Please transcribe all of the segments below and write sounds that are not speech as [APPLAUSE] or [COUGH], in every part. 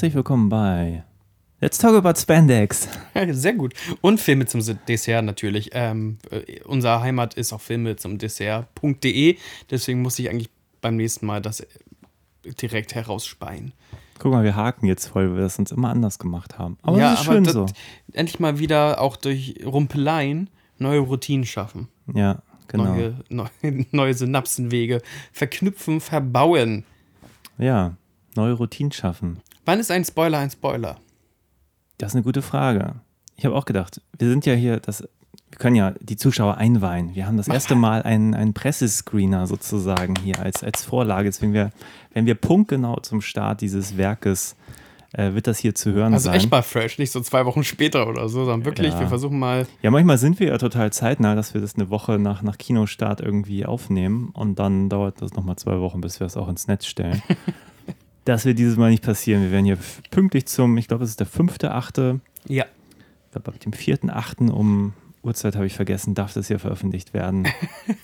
Herzlich willkommen bei Let's Talk About Spandex. Sehr gut. Und Filme zum Dessert natürlich. Ähm, äh, unser Heimat ist auch Filme zum Dessert.de. Deswegen muss ich eigentlich beim nächsten Mal das direkt herausspeien. Guck mal, wir haken jetzt voll, weil wir das uns immer anders gemacht haben. Aber ja, das ist schön so. Endlich mal wieder auch durch Rumpeleien neue Routinen schaffen. Ja, genau. Neue, neue, [LAUGHS] neue Synapsenwege verknüpfen, verbauen. Ja, neue Routinen schaffen. Wann ist ein Spoiler ein Spoiler? Das ist eine gute Frage. Ich habe auch gedacht, wir sind ja hier, das, wir können ja die Zuschauer einweihen. Wir haben das erste Mal einen, einen Pressescreener sozusagen hier als, als Vorlage. Deswegen, wir, wenn wir punktgenau zum Start dieses Werkes äh, wird das hier zu hören also sein. Also echt mal fresh, nicht so zwei Wochen später oder so, sondern wirklich, ja. wir versuchen mal. Ja, manchmal sind wir ja total zeitnah, dass wir das eine Woche nach, nach Kinostart irgendwie aufnehmen und dann dauert das nochmal zwei Wochen, bis wir es auch ins Netz stellen. [LAUGHS] Das wird dieses Mal nicht passieren. Wir werden hier pünktlich zum, ich glaube, es ist der fünfte, achte. Ja. Ich glaube, ab dem vierten, achten um Uhrzeit habe ich vergessen, darf das hier veröffentlicht werden.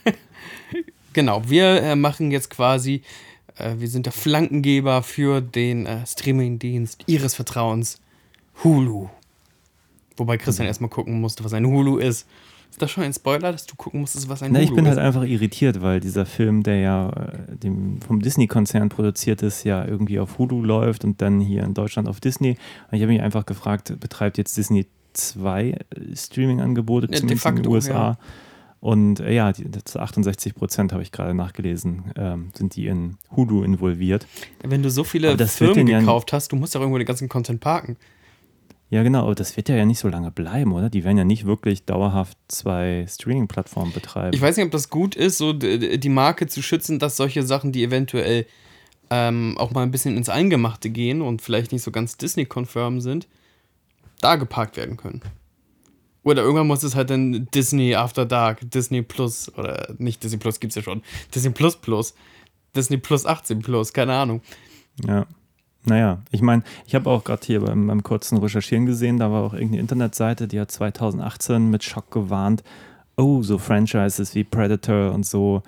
[LAUGHS] genau, wir äh, machen jetzt quasi, äh, wir sind der Flankengeber für den äh, Streamingdienst Ihres Vertrauens, Hulu. Wobei Christian mhm. erstmal gucken musste, was ein Hulu ist. Ist das schon ein Spoiler, dass du gucken musstest, was ein Na, Hulu ich bin halt ist? halt einfach irritiert, weil dieser Film, der ja äh, dem, vom Disney-Konzern produziert ist, ja irgendwie auf Hulu läuft und dann hier in Deutschland auf Disney. Und ich habe mich einfach gefragt, betreibt jetzt Disney zwei äh, Streaming-Angebote, ja, zumindest facto, in den USA? Ja. Und äh, ja, die, zu 68 Prozent habe ich gerade nachgelesen, ähm, sind die in Hulu involviert. Wenn du so viele Firmen gekauft hast, du musst ja irgendwo den ganzen Content parken. Ja, genau, aber das wird ja nicht so lange bleiben, oder? Die werden ja nicht wirklich dauerhaft zwei Streaming-Plattformen betreiben. Ich weiß nicht, ob das gut ist, so die Marke zu schützen, dass solche Sachen, die eventuell ähm, auch mal ein bisschen ins Eingemachte gehen und vielleicht nicht so ganz Disney-konfirm sind, da geparkt werden können. Oder irgendwann muss es halt dann Disney After Dark, Disney Plus, oder nicht Disney Plus gibt es ja schon, Disney Plus Plus, Disney Plus 18 Plus, keine Ahnung. Ja. Naja, ich meine, ich habe auch gerade hier beim, beim, kurzen Recherchieren gesehen, da war auch irgendeine Internetseite, die hat 2018 mit Schock gewarnt, oh, so Franchises wie Predator und so,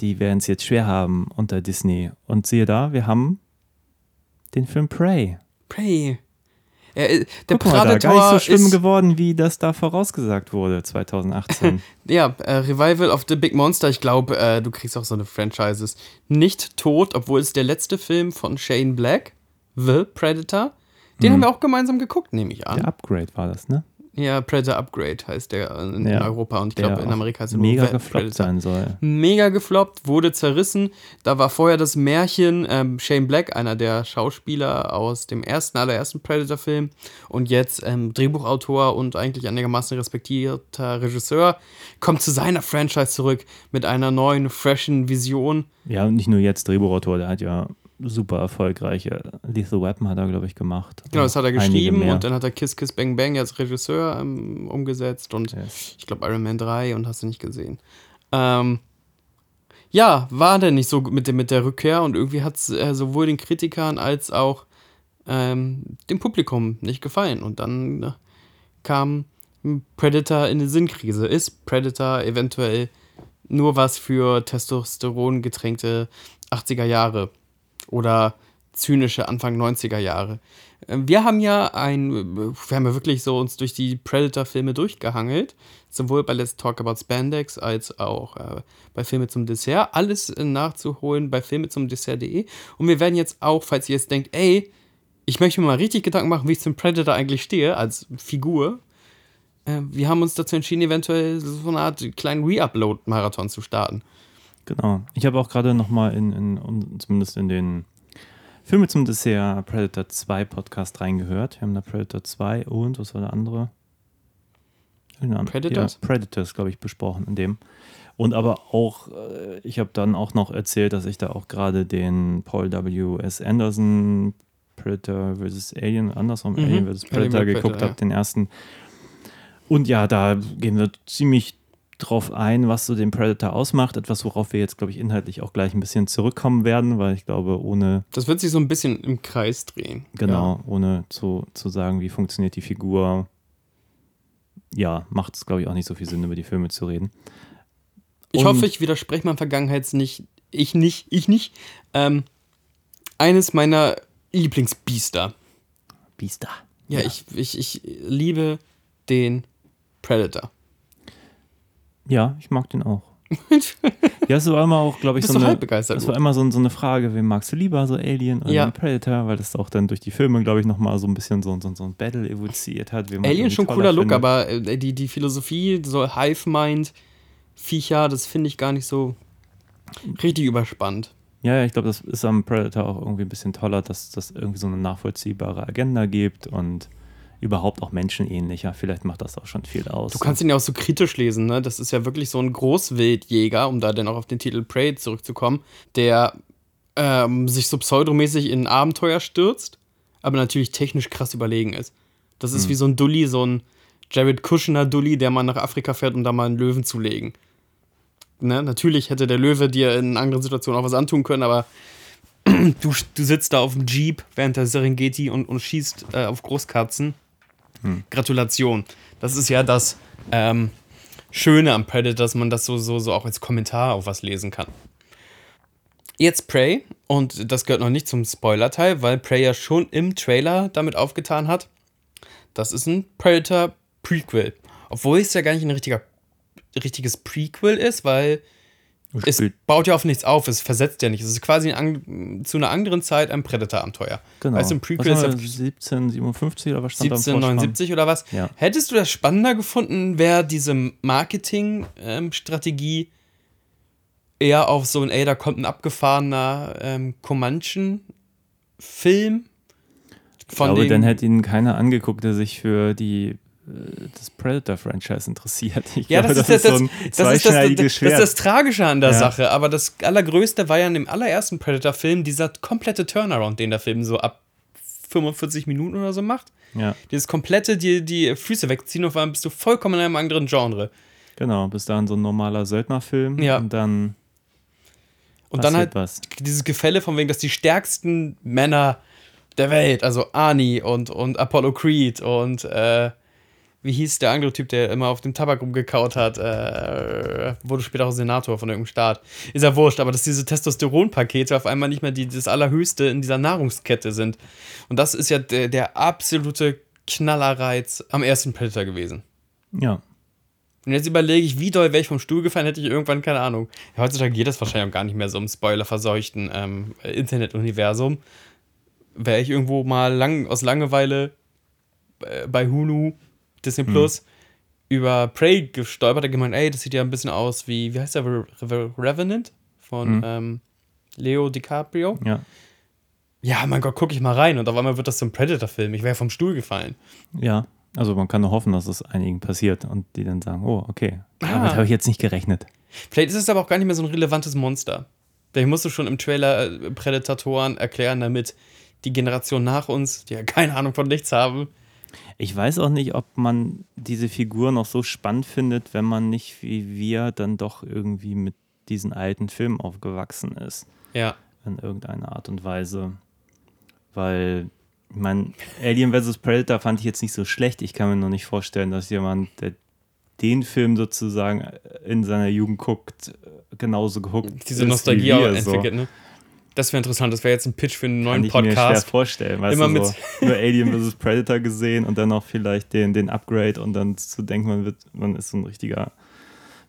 die werden es jetzt schwer haben unter Disney. Und siehe da, wir haben den Film Prey. Prey. Ja, äh, der Guck Predator mal, da, gar nicht so schlimm geworden, wie das da vorausgesagt wurde 2018. [LAUGHS] ja, äh, Revival of the Big Monster. Ich glaube, äh, du kriegst auch so eine Franchises nicht tot, obwohl es der letzte Film von Shane Black The Predator. Den mhm. haben wir auch gemeinsam geguckt, nehme ich an. Der Upgrade war das, ne? Ja, Predator Upgrade heißt der in, ja, Europa und ich glaube in Amerika heißt er mega gefloppt sein soll. Mega gefloppt, wurde zerrissen. Da war vorher das Märchen ähm, Shane Black, einer der Schauspieler aus dem ersten, allerersten Predator-Film und jetzt ähm, Drehbuchautor und eigentlich einigermaßen respektierter Regisseur, kommt zu seiner Franchise zurück mit einer neuen, freshen Vision. Ja, und nicht nur jetzt Drehbuchautor, der hat ja super erfolgreiche Lethal Weapon hat er, glaube ich, gemacht. Genau, das hat er geschrieben und dann hat er Kiss Kiss Bang Bang als Regisseur ähm, umgesetzt und yes. ich glaube Iron Man 3 und hast du nicht gesehen. Ähm, ja, war denn nicht so mit, dem, mit der Rückkehr und irgendwie hat es äh, sowohl den Kritikern als auch ähm, dem Publikum nicht gefallen. Und dann äh, kam Predator in eine Sinnkrise. Ist Predator eventuell nur was für Testosteron getränkte 80er Jahre? Oder zynische Anfang 90er Jahre. Ähm, wir haben ja ein, wir haben ja wirklich so uns durch die Predator-Filme durchgehangelt, sowohl bei Let's Talk About Spandex als auch äh, bei Filme zum Dessert. Alles äh, nachzuholen bei Filme zum Dessert.de. Und wir werden jetzt auch, falls ihr jetzt denkt, ey, ich möchte mir mal richtig Gedanken machen, wie ich zum Predator eigentlich stehe, als Figur. Äh, wir haben uns dazu entschieden, eventuell so eine Art kleinen Re-Upload-Marathon zu starten. Genau. Ich habe auch gerade nochmal in, in, zumindest in den Filme zum Dessert Predator 2 Podcast reingehört. Wir haben da Predator 2 und, was war der andere? Predators? Ja, Predators, glaube ich, besprochen in dem. Und aber auch, äh, ich habe dann auch noch erzählt, dass ich da auch gerade den Paul W.S. Anderson Predator vs. Alien, andersrum, mhm. Alien vs. Predator Alien geguckt habe, ja. den ersten. Und ja, da gehen wir ziemlich drauf ein, was so den Predator ausmacht. Etwas, worauf wir jetzt, glaube ich, inhaltlich auch gleich ein bisschen zurückkommen werden, weil ich glaube, ohne. Das wird sich so ein bisschen im Kreis drehen. Genau, ja. ohne zu, zu sagen, wie funktioniert die Figur. Ja, macht es, glaube ich, auch nicht so viel Sinn, über die Filme zu reden. Ich hoffe, ich widerspreche meinem Vergangenheits nicht. Ich nicht, ich nicht. Ähm, eines meiner Lieblingsbiester Biester. Ja, ja. Ich, ich, ich liebe den Predator. Ja, ich mag den auch. [LAUGHS] ja, es war immer auch, glaube ich, so eine, es war immer so, so, eine Frage, wen magst du lieber, so Alien oder ja. Predator, weil das auch dann durch die Filme, glaube ich, nochmal so ein bisschen so, so, so ein Battle evoziert hat. Alien schon cooler Look, aber äh, die, die Philosophie, so Hive-Mind, Viecher, das finde ich gar nicht so richtig überspannt. Ja, ja, ich glaube, das ist am Predator auch irgendwie ein bisschen toller, dass das irgendwie so eine nachvollziehbare Agenda gibt und überhaupt auch menschenähnlicher. Vielleicht macht das auch schon viel aus. Du kannst ihn ja auch so kritisch lesen, ne? Das ist ja wirklich so ein Großwildjäger, um da dann auch auf den Titel Prey zurückzukommen, der ähm, sich so pseudomäßig in ein Abenteuer stürzt, aber natürlich technisch krass überlegen ist. Das ist hm. wie so ein Dulli, so ein Jared Kushner Dulli, der mal nach Afrika fährt, um da mal einen Löwen zu legen. Ne? Natürlich hätte der Löwe dir in anderen Situationen auch was antun können, aber [CLEARS THROAT] du, du sitzt da auf dem Jeep während der Serengeti und, und schießt äh, auf Großkatzen Gratulation. Das ist ja das ähm, Schöne am Predator, dass man das so, so, so auch als Kommentar auf was lesen kann. Jetzt Prey, und das gehört noch nicht zum Spoiler-Teil, weil Prey ja schon im Trailer damit aufgetan hat. Das ist ein Predator Prequel. Obwohl es ja gar nicht ein richtiger, richtiges Prequel ist, weil es baut ja auf nichts auf, es versetzt ja nicht. Es ist quasi ein, zu einer anderen Zeit ein Predator-Abenteuer. Genau. Weißt du, im Prequel ist 1757 oder was stand 1779 oder was? Ja. Hättest du das spannender gefunden, wäre diese Marketing-Strategie ähm, eher auf so ein, ey, da kommt ein abgefahrener ähm, Comanchen-Film? Ich glaube, dann hätte ihn keiner angeguckt, der sich für die das Predator-Franchise interessiert. Ich ja, glaube, das, das, ist das, so ein das, ist das, das, ist das Tragische an der ja. Sache. Aber das Allergrößte war ja in dem allerersten Predator-Film dieser komplette Turnaround, den der Film so ab 45 Minuten oder so macht. Ja. Dieses komplette, die, die Füße wegziehen, auf einmal bist du vollkommen in einem anderen Genre. Genau, bis dahin so ein normaler Söldnerfilm. Ja. Und dann. Und dann halt was. dieses Gefälle von wegen, dass die stärksten Männer der Welt, also Arnie und, und Apollo Creed und äh, wie hieß der andere Typ, der immer auf dem Tabak rumgekaut hat, äh, wurde später auch Senator von irgendeinem Staat. Ist ja wurscht, aber dass diese Testosteronpakete auf einmal nicht mehr die, das Allerhöchste in dieser Nahrungskette sind. Und das ist ja der, der absolute Knallerreiz am ersten Predator gewesen. Ja. Und jetzt überlege ich, wie doll wäre ich vom Stuhl gefallen, hätte ich irgendwann, keine Ahnung. Ja, heutzutage geht das wahrscheinlich auch gar nicht mehr so im spoilerverseuchten ähm, Internetuniversum. Wäre ich irgendwo mal lang, aus Langeweile äh, bei Hulu Disney mhm. Plus, mhm. über Prey gestolpert, hat gemeint, ey, das sieht ja ein bisschen aus wie, wie heißt der, Re Revenant von mhm. ähm, Leo DiCaprio. Ja. Ja, mein Gott, guck ich mal rein und auf einmal wird das zum Predator-Film. Ich wäre vom Stuhl gefallen. Ja, also man kann nur hoffen, dass es einigen passiert und die dann sagen, oh, okay, ah. damit habe ich jetzt nicht gerechnet. Vielleicht ist es aber auch gar nicht mehr so ein relevantes Monster. Vielleicht musst du schon im Trailer äh, Prädatoren erklären, damit die Generation nach uns, die ja keine Ahnung von nichts haben, ich weiß auch nicht, ob man diese Figur noch so spannend findet, wenn man nicht wie wir dann doch irgendwie mit diesen alten Filmen aufgewachsen ist. Ja. In irgendeiner Art und Weise. Weil, ich meine, Alien vs. Predator fand ich jetzt nicht so schlecht. Ich kann mir nur nicht vorstellen, dass jemand, der den Film sozusagen in seiner Jugend guckt, genauso geguckt. Diese Nostalgie auch entwickelt, so. ne? Das wäre interessant. Das wäre jetzt ein Pitch für einen neuen Kann ich Podcast. Mir schwer vorstellen. Weißt Immer du, so, nur Alien vs. Predator gesehen und dann noch vielleicht den, den Upgrade und dann zu denken, man wird, man ist so ein richtiger,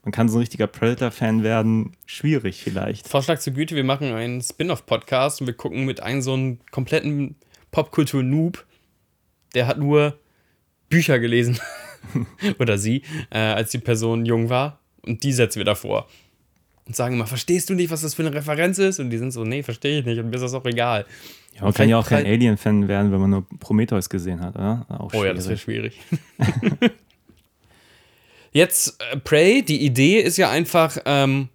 man kann so ein richtiger Predator-Fan werden. Schwierig vielleicht. Vorschlag zur Güte: Wir machen einen Spin-off-Podcast und wir gucken mit einem so einen kompletten Popkultur-Noob. Der hat nur Bücher gelesen. [LAUGHS] Oder sie, äh, als die Person jung war. Und die setzen wir davor und sagen immer, verstehst du nicht, was das für eine Referenz ist? Und die sind so, nee, verstehe ich nicht und mir ist das auch egal. Ja, man kann ja auch kein Alien-Fan werden, wenn man nur Prometheus gesehen hat, oder? Auch oh ja, das wäre schwierig. [LAUGHS] Jetzt äh, Prey, die Idee ist ja einfach, ähm,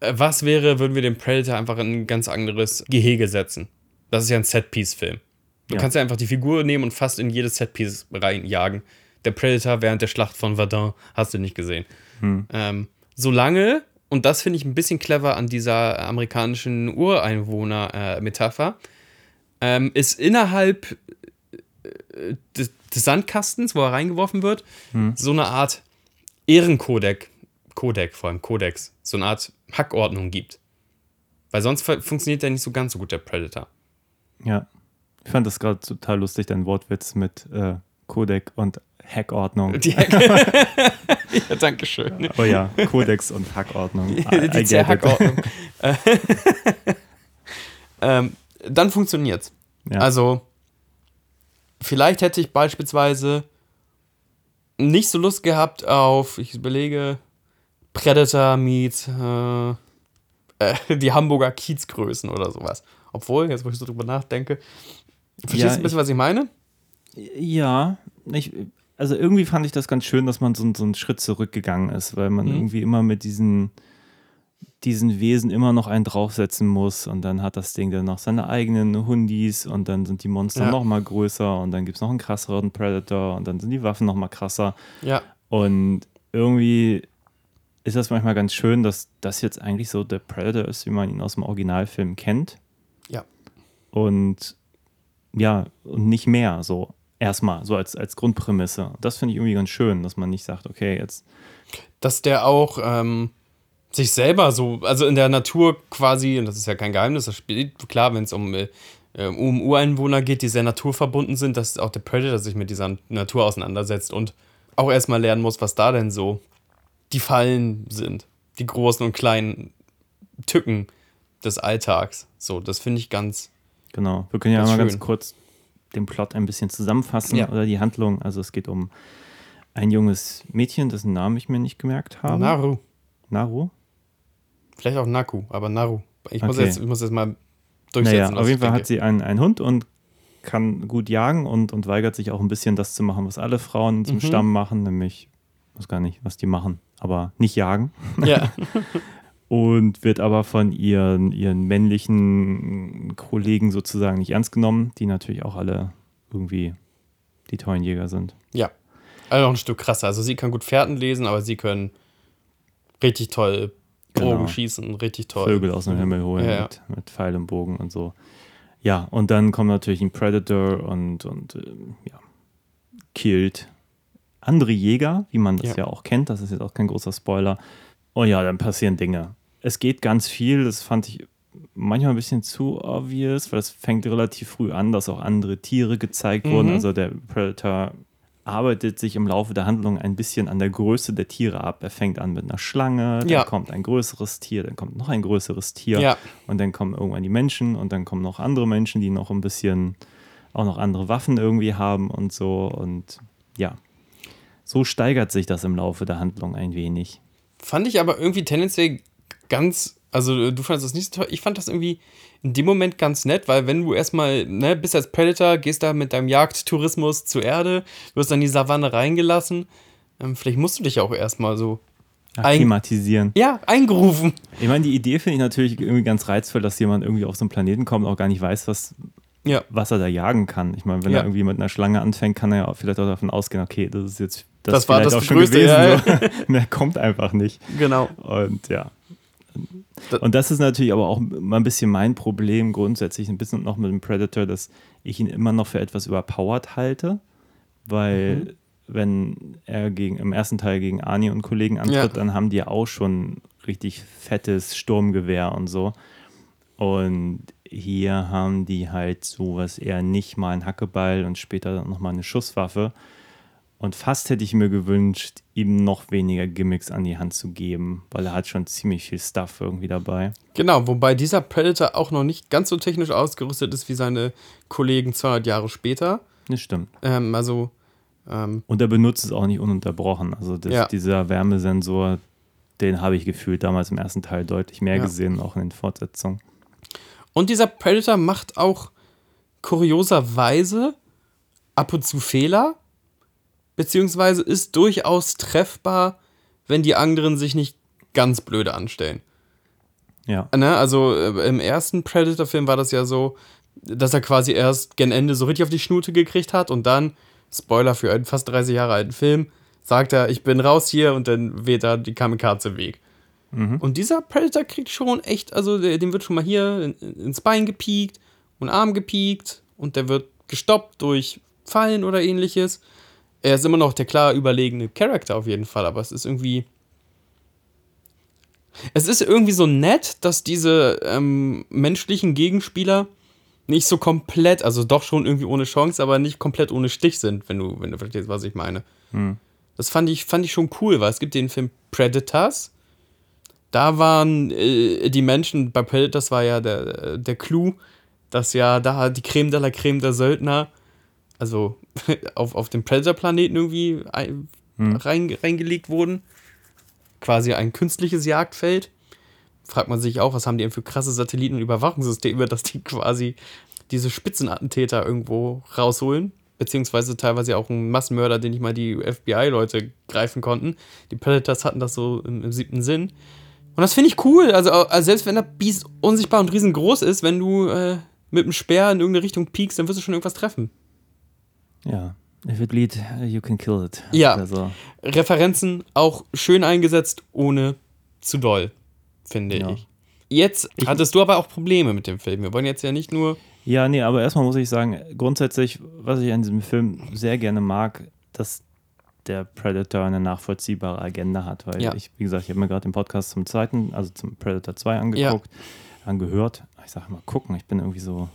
äh, was wäre, würden wir den Predator einfach in ein ganz anderes Gehege setzen? Das ist ja ein Setpiece-Film. Du ja. kannst ja einfach die Figur nehmen und fast in jedes Setpiece reinjagen. Der Predator während der Schlacht von Verdun hast du nicht gesehen. Hm. Ähm, solange und das finde ich ein bisschen clever an dieser amerikanischen Ureinwohner-Metapher, ähm, ist innerhalb äh, des, des, Sandkastens, wo er reingeworfen wird, hm. so eine Art Ehrenkodex, Kodex, vor allem Kodex, so eine Art Hackordnung gibt. Weil sonst funktioniert der nicht so ganz so gut, der Predator. Ja. Ich fand das gerade total lustig, dein Wortwitz mit äh, Codec und Hackordnung. Die Hack [LAUGHS] [LAUGHS] [LAUGHS] ja, danke schön. Oh ja, Codex und Hackordnung. [LAUGHS] Die, die Hackordnung. [LAUGHS] ähm, dann funktioniert's. Ja. Also, vielleicht hätte ich beispielsweise nicht so Lust gehabt auf, ich überlege, Predator meets äh, äh, die Hamburger Kiezgrößen oder sowas. Obwohl, jetzt wo ich so drüber nachdenke, verstehst ja, du ein bisschen, ich, was ich meine? Ja, ich, also irgendwie fand ich das ganz schön, dass man so, so einen Schritt zurückgegangen ist, weil man mhm. irgendwie immer mit diesen, diesen Wesen immer noch einen draufsetzen muss und dann hat das Ding dann noch seine eigenen Hundis und dann sind die Monster ja. noch mal größer und dann gibt es noch einen krasseren Predator und dann sind die Waffen noch mal krasser. Ja. Und irgendwie ist das manchmal ganz schön, dass das jetzt eigentlich so der Predator ist, wie man ihn aus dem Originalfilm kennt. Ja. Und ja, und nicht mehr so. Erstmal, so als, als Grundprämisse. Das finde ich irgendwie ganz schön, dass man nicht sagt, okay, jetzt. Dass der auch ähm, sich selber so, also in der Natur quasi, und das ist ja kein Geheimnis, das spielt klar, wenn es um, äh, um Ureinwohner geht, die sehr naturverbunden sind, dass auch der Predator sich mit dieser Natur auseinandersetzt und auch erstmal lernen muss, was da denn so die Fallen sind. Die großen und kleinen Tücken des Alltags. So, das finde ich ganz. Genau. Wir können ja mal ganz kurz den Plot ein bisschen zusammenfassen ja. oder die Handlung. Also es geht um ein junges Mädchen, dessen Namen ich mir nicht gemerkt habe. Naru. Naru? Vielleicht auch Naku, aber Naru. Ich, okay. muss, jetzt, ich muss jetzt mal durchsetzen. Naja, auf jeden Fall denke. hat sie einen, einen Hund und kann gut jagen und, und weigert sich auch ein bisschen das zu machen, was alle Frauen zum mhm. Stamm machen, nämlich, ich weiß gar nicht, was die machen, aber nicht jagen. Ja. [LAUGHS] [LAUGHS] und wird aber von ihren, ihren männlichen Kollegen sozusagen nicht ernst genommen, die natürlich auch alle irgendwie die tollen Jäger sind. Ja. Also noch ein Stück krasser. Also sie kann gut Pferden lesen, aber sie können richtig toll Bogen genau. schießen, richtig toll. Vögel aus dem. Himmel holen ja, mit, mit Pfeil und Bogen und so. Ja, und dann kommt natürlich ein Predator und, und äh, ja, killt andere Jäger, wie man das ja. ja auch kennt. Das ist jetzt auch kein großer Spoiler. Oh ja, dann passieren Dinge. Es geht ganz viel, das fand ich manchmal ein bisschen zu obvious, weil es fängt relativ früh an, dass auch andere Tiere gezeigt mhm. wurden. Also der Predator arbeitet sich im Laufe der Handlung ein bisschen an der Größe der Tiere ab. Er fängt an mit einer Schlange, dann ja. kommt ein größeres Tier, dann kommt noch ein größeres Tier ja. und dann kommen irgendwann die Menschen und dann kommen noch andere Menschen, die noch ein bisschen auch noch andere Waffen irgendwie haben und so und ja, so steigert sich das im Laufe der Handlung ein wenig. Fand ich aber irgendwie tendenziell ganz, also du fandest das nicht so toll. Ich fand das irgendwie in dem Moment ganz nett, weil wenn du erstmal, ne, bist als Predator, gehst da mit deinem Jagdtourismus zur Erde, wirst dann in die Savanne reingelassen, ähm, vielleicht musst du dich auch erstmal so akklimatisieren. Ja, eingerufen. Ich meine, die Idee finde ich natürlich irgendwie ganz reizvoll, dass jemand irgendwie auf so einen Planeten kommt, und auch gar nicht weiß, was, ja. was er da jagen kann. Ich meine, wenn ja. er irgendwie mit einer Schlange anfängt, kann er ja vielleicht auch davon ausgehen, okay, das ist jetzt das, das war das auch schon Größte, gewesen. Ja. [LAUGHS] Mehr kommt einfach nicht. Genau. Und ja. Und das ist natürlich aber auch mal ein bisschen mein Problem grundsätzlich, ein bisschen noch mit dem Predator, dass ich ihn immer noch für etwas überpowered halte, weil mhm. wenn er gegen, im ersten Teil gegen Ani und Kollegen antritt, ja. dann haben die auch schon richtig fettes Sturmgewehr und so. Und hier haben die halt sowas eher nicht mal ein Hackeball und später nochmal eine Schusswaffe. Und fast hätte ich mir gewünscht, ihm noch weniger Gimmicks an die Hand zu geben, weil er hat schon ziemlich viel Stuff irgendwie dabei. Genau, wobei dieser Predator auch noch nicht ganz so technisch ausgerüstet ist wie seine Kollegen 200 Jahre später. Das stimmt. Ähm, also. Ähm, Und er benutzt es auch nicht ununterbrochen. Also das, ja. dieser Wärmesensor, den habe ich gefühlt damals im ersten Teil deutlich mehr ja. gesehen, auch in den Fortsetzungen. Und dieser Predator macht auch kurioserweise ab und zu Fehler beziehungsweise ist durchaus treffbar, wenn die anderen sich nicht ganz blöde anstellen. Ja. Ne? Also äh, im ersten Predator-Film war das ja so, dass er quasi erst gen Ende so richtig auf die Schnute gekriegt hat und dann, Spoiler für einen fast 30 Jahre alten Film, sagt er, ich bin raus hier und dann weht er die Kamikaze weg. Mhm. Und dieser Predator kriegt schon echt, also dem wird schon mal hier ins Bein gepiekt und Arm gepiekt und der wird gestoppt durch Fallen oder ähnliches er ist immer noch der klar überlegene Charakter auf jeden Fall, aber es ist irgendwie. Es ist irgendwie so nett, dass diese ähm, menschlichen Gegenspieler nicht so komplett, also doch schon irgendwie ohne Chance, aber nicht komplett ohne Stich sind, wenn du, wenn du verstehst, was ich meine. Hm. Das fand ich, fand ich schon cool, weil es gibt den Film Predators. Da waren äh, die Menschen, bei Predators war ja der, der Clou, dass ja da die Creme de la Creme der Söldner, also [LAUGHS] auf, auf dem Predator-Planeten irgendwie ein, hm. rein, reingelegt wurden. Quasi ein künstliches Jagdfeld fragt man sich auch, was haben die denn für krasse Satelliten- und Überwachungssysteme, dass die quasi diese Spitzenattentäter irgendwo rausholen. Beziehungsweise teilweise auch ein Massenmörder, den nicht mal die FBI-Leute greifen konnten. Die Predators hatten das so im, im siebten Sinn. Und das finde ich cool. Also, also, selbst wenn der Biest unsichtbar und riesengroß ist, wenn du äh, mit dem Speer in irgendeine Richtung piekst, dann wirst du schon irgendwas treffen. Ja. If it bleed, you can kill it. Ja. Also. Referenzen auch schön eingesetzt, ohne zu doll finde ja. ich. Jetzt ich, hattest du aber auch Probleme mit dem Film. Wir wollen jetzt ja nicht nur. Ja, nee, aber erstmal muss ich sagen, grundsätzlich, was ich an diesem Film sehr gerne mag, dass der Predator eine nachvollziehbare Agenda hat. Weil ja. ich, wie gesagt, ich habe mir gerade den Podcast zum zweiten, also zum Predator 2 angeguckt, ja. angehört. Ich sage mal, gucken, ich bin irgendwie so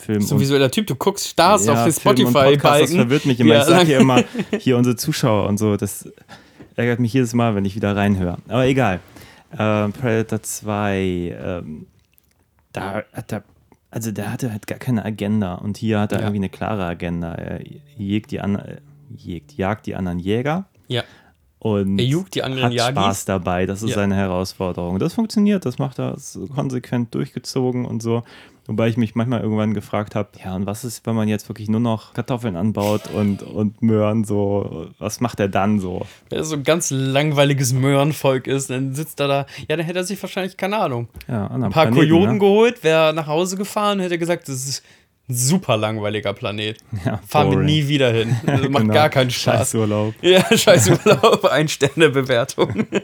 Film. So ein visueller Typ, du guckst, starrst ja, auf den Spotify-Balken. Das verwirrt mich immer. Ja, ich sage hier immer, [LAUGHS] hier unsere Zuschauer und so, das ärgert mich jedes Mal, wenn ich wieder reinhöre. Aber egal. Äh, Predator 2, ähm, da hat er, also der hatte halt gar keine Agenda und hier hat er ja. irgendwie eine klare Agenda. Er jägt die, an, jägt, jagt die anderen Jäger. Ja. Und er juckt die anderen hat Jagis. Spaß dabei. Das ist ja. seine Herausforderung. Das funktioniert, das macht er konsequent durchgezogen und so. Wobei ich mich manchmal irgendwann gefragt habe, ja, und was ist, wenn man jetzt wirklich nur noch Kartoffeln anbaut und, und Möhren so, was macht er dann so? Wenn er so ein ganz langweiliges Möhrenvolk ist, dann sitzt er da, ja, dann hätte er sich wahrscheinlich, keine Ahnung, ja, ein paar Planeten, Kojoten ne? geholt, wäre nach Hause gefahren hätte gesagt, das ist super langweiliger Planet. Ja, Fahren wir nie wieder hin. Das [LAUGHS] macht genau. gar keinen Spaß. Scheißurlaub. Ja, Scheißurlaub, [LAUGHS] Ein-Sterne-Bewertung. [LAUGHS]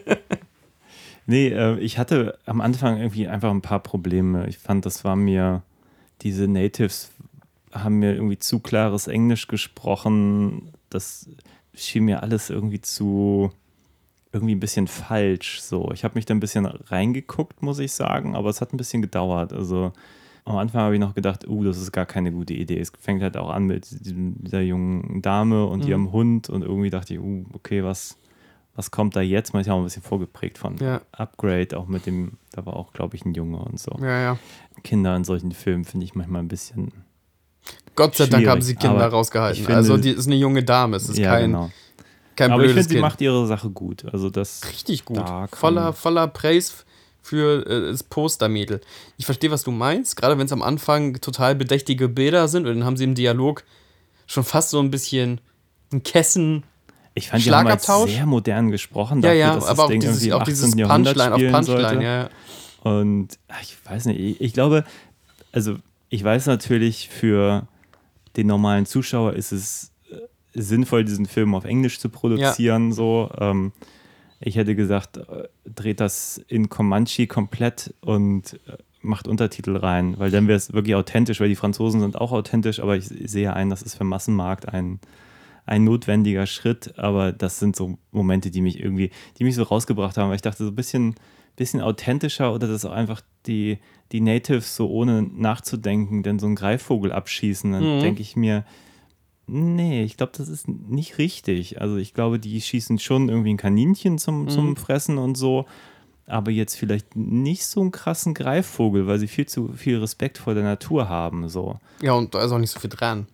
Nee, äh, ich hatte am Anfang irgendwie einfach ein paar Probleme. Ich fand, das war mir, diese Natives haben mir irgendwie zu klares Englisch gesprochen. Das schien mir alles irgendwie zu, irgendwie ein bisschen falsch. So, ich habe mich da ein bisschen reingeguckt, muss ich sagen, aber es hat ein bisschen gedauert. Also am Anfang habe ich noch gedacht, uh, das ist gar keine gute Idee. Es fängt halt auch an mit dieser jungen Dame und mhm. ihrem Hund und irgendwie dachte ich, uh, okay, was, was kommt da jetzt? Man ist ja auch ein bisschen vorgeprägt von ja. Upgrade, auch mit dem, da war auch, glaube ich, ein Junge und so. Ja, ja. Kinder in solchen Filmen finde ich manchmal ein bisschen. Gott sei Dank haben sie Kinder rausgehalten. Finde, also, die ist eine junge Dame, es ist ja, kein. Genau. Kein Aber ich finde, sie macht ihre Sache gut. Also das Richtig gut. Voller, voller Praise für äh, das Postermädel. Ich verstehe, was du meinst, gerade wenn es am Anfang total bedächtige Bilder sind und dann haben sie im Dialog schon fast so ein bisschen ein Kessen ich fand, die haben halt sehr modern gesprochen. Dafür, ja, ja, aber auch dieses, auch dieses Punchline auf Punchline, sollte. ja. Und ich weiß nicht, ich, ich, glaube, also ich weiß natürlich, für den normalen Zuschauer ist es äh, sinnvoll, diesen Film auf Englisch zu produzieren. Ja. So. Ähm, ich hätte gesagt, äh, dreht das in Comanche komplett und äh, macht Untertitel rein, weil dann wäre es wirklich authentisch, weil die Franzosen sind auch authentisch, aber ich sehe ein, das ist für Massenmarkt ein ein notwendiger Schritt, aber das sind so Momente, die mich irgendwie, die mich so rausgebracht haben, weil ich dachte, so ein bisschen, bisschen authentischer oder dass auch einfach die, die Natives so ohne nachzudenken, denn so einen Greifvogel abschießen, dann mhm. denke ich mir, nee, ich glaube, das ist nicht richtig. Also ich glaube, die schießen schon irgendwie ein Kaninchen zum, mhm. zum Fressen und so, aber jetzt vielleicht nicht so einen krassen Greifvogel, weil sie viel zu viel Respekt vor der Natur haben. So. Ja, und da ist auch nicht so viel dran.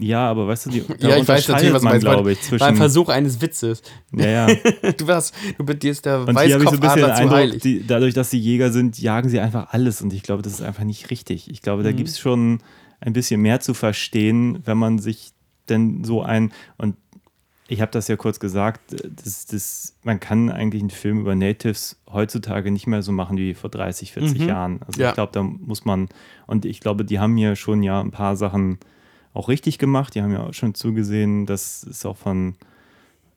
Ja, aber weißt du, die [LAUGHS] ja, ich weiß natürlich, was man, glaube ich, zwischen. War ein Versuch eines Witzes. Ja, ja. [LAUGHS] du warst, du bist dir ist der und ich so ein bisschen den Eindruck, die, dadurch, dass sie Jäger sind, jagen sie einfach alles und ich glaube, das ist einfach nicht richtig. Ich glaube, da mhm. gibt es schon ein bisschen mehr zu verstehen, wenn man sich denn so ein und ich habe das ja kurz gesagt, das, das, man kann eigentlich einen Film über Natives heutzutage nicht mehr so machen wie vor 30, 40 mhm. Jahren. Also ja. ich glaube, da muss man, und ich glaube, die haben mir schon ja ein paar Sachen auch richtig gemacht. Die haben ja auch schon zugesehen, dass es auch von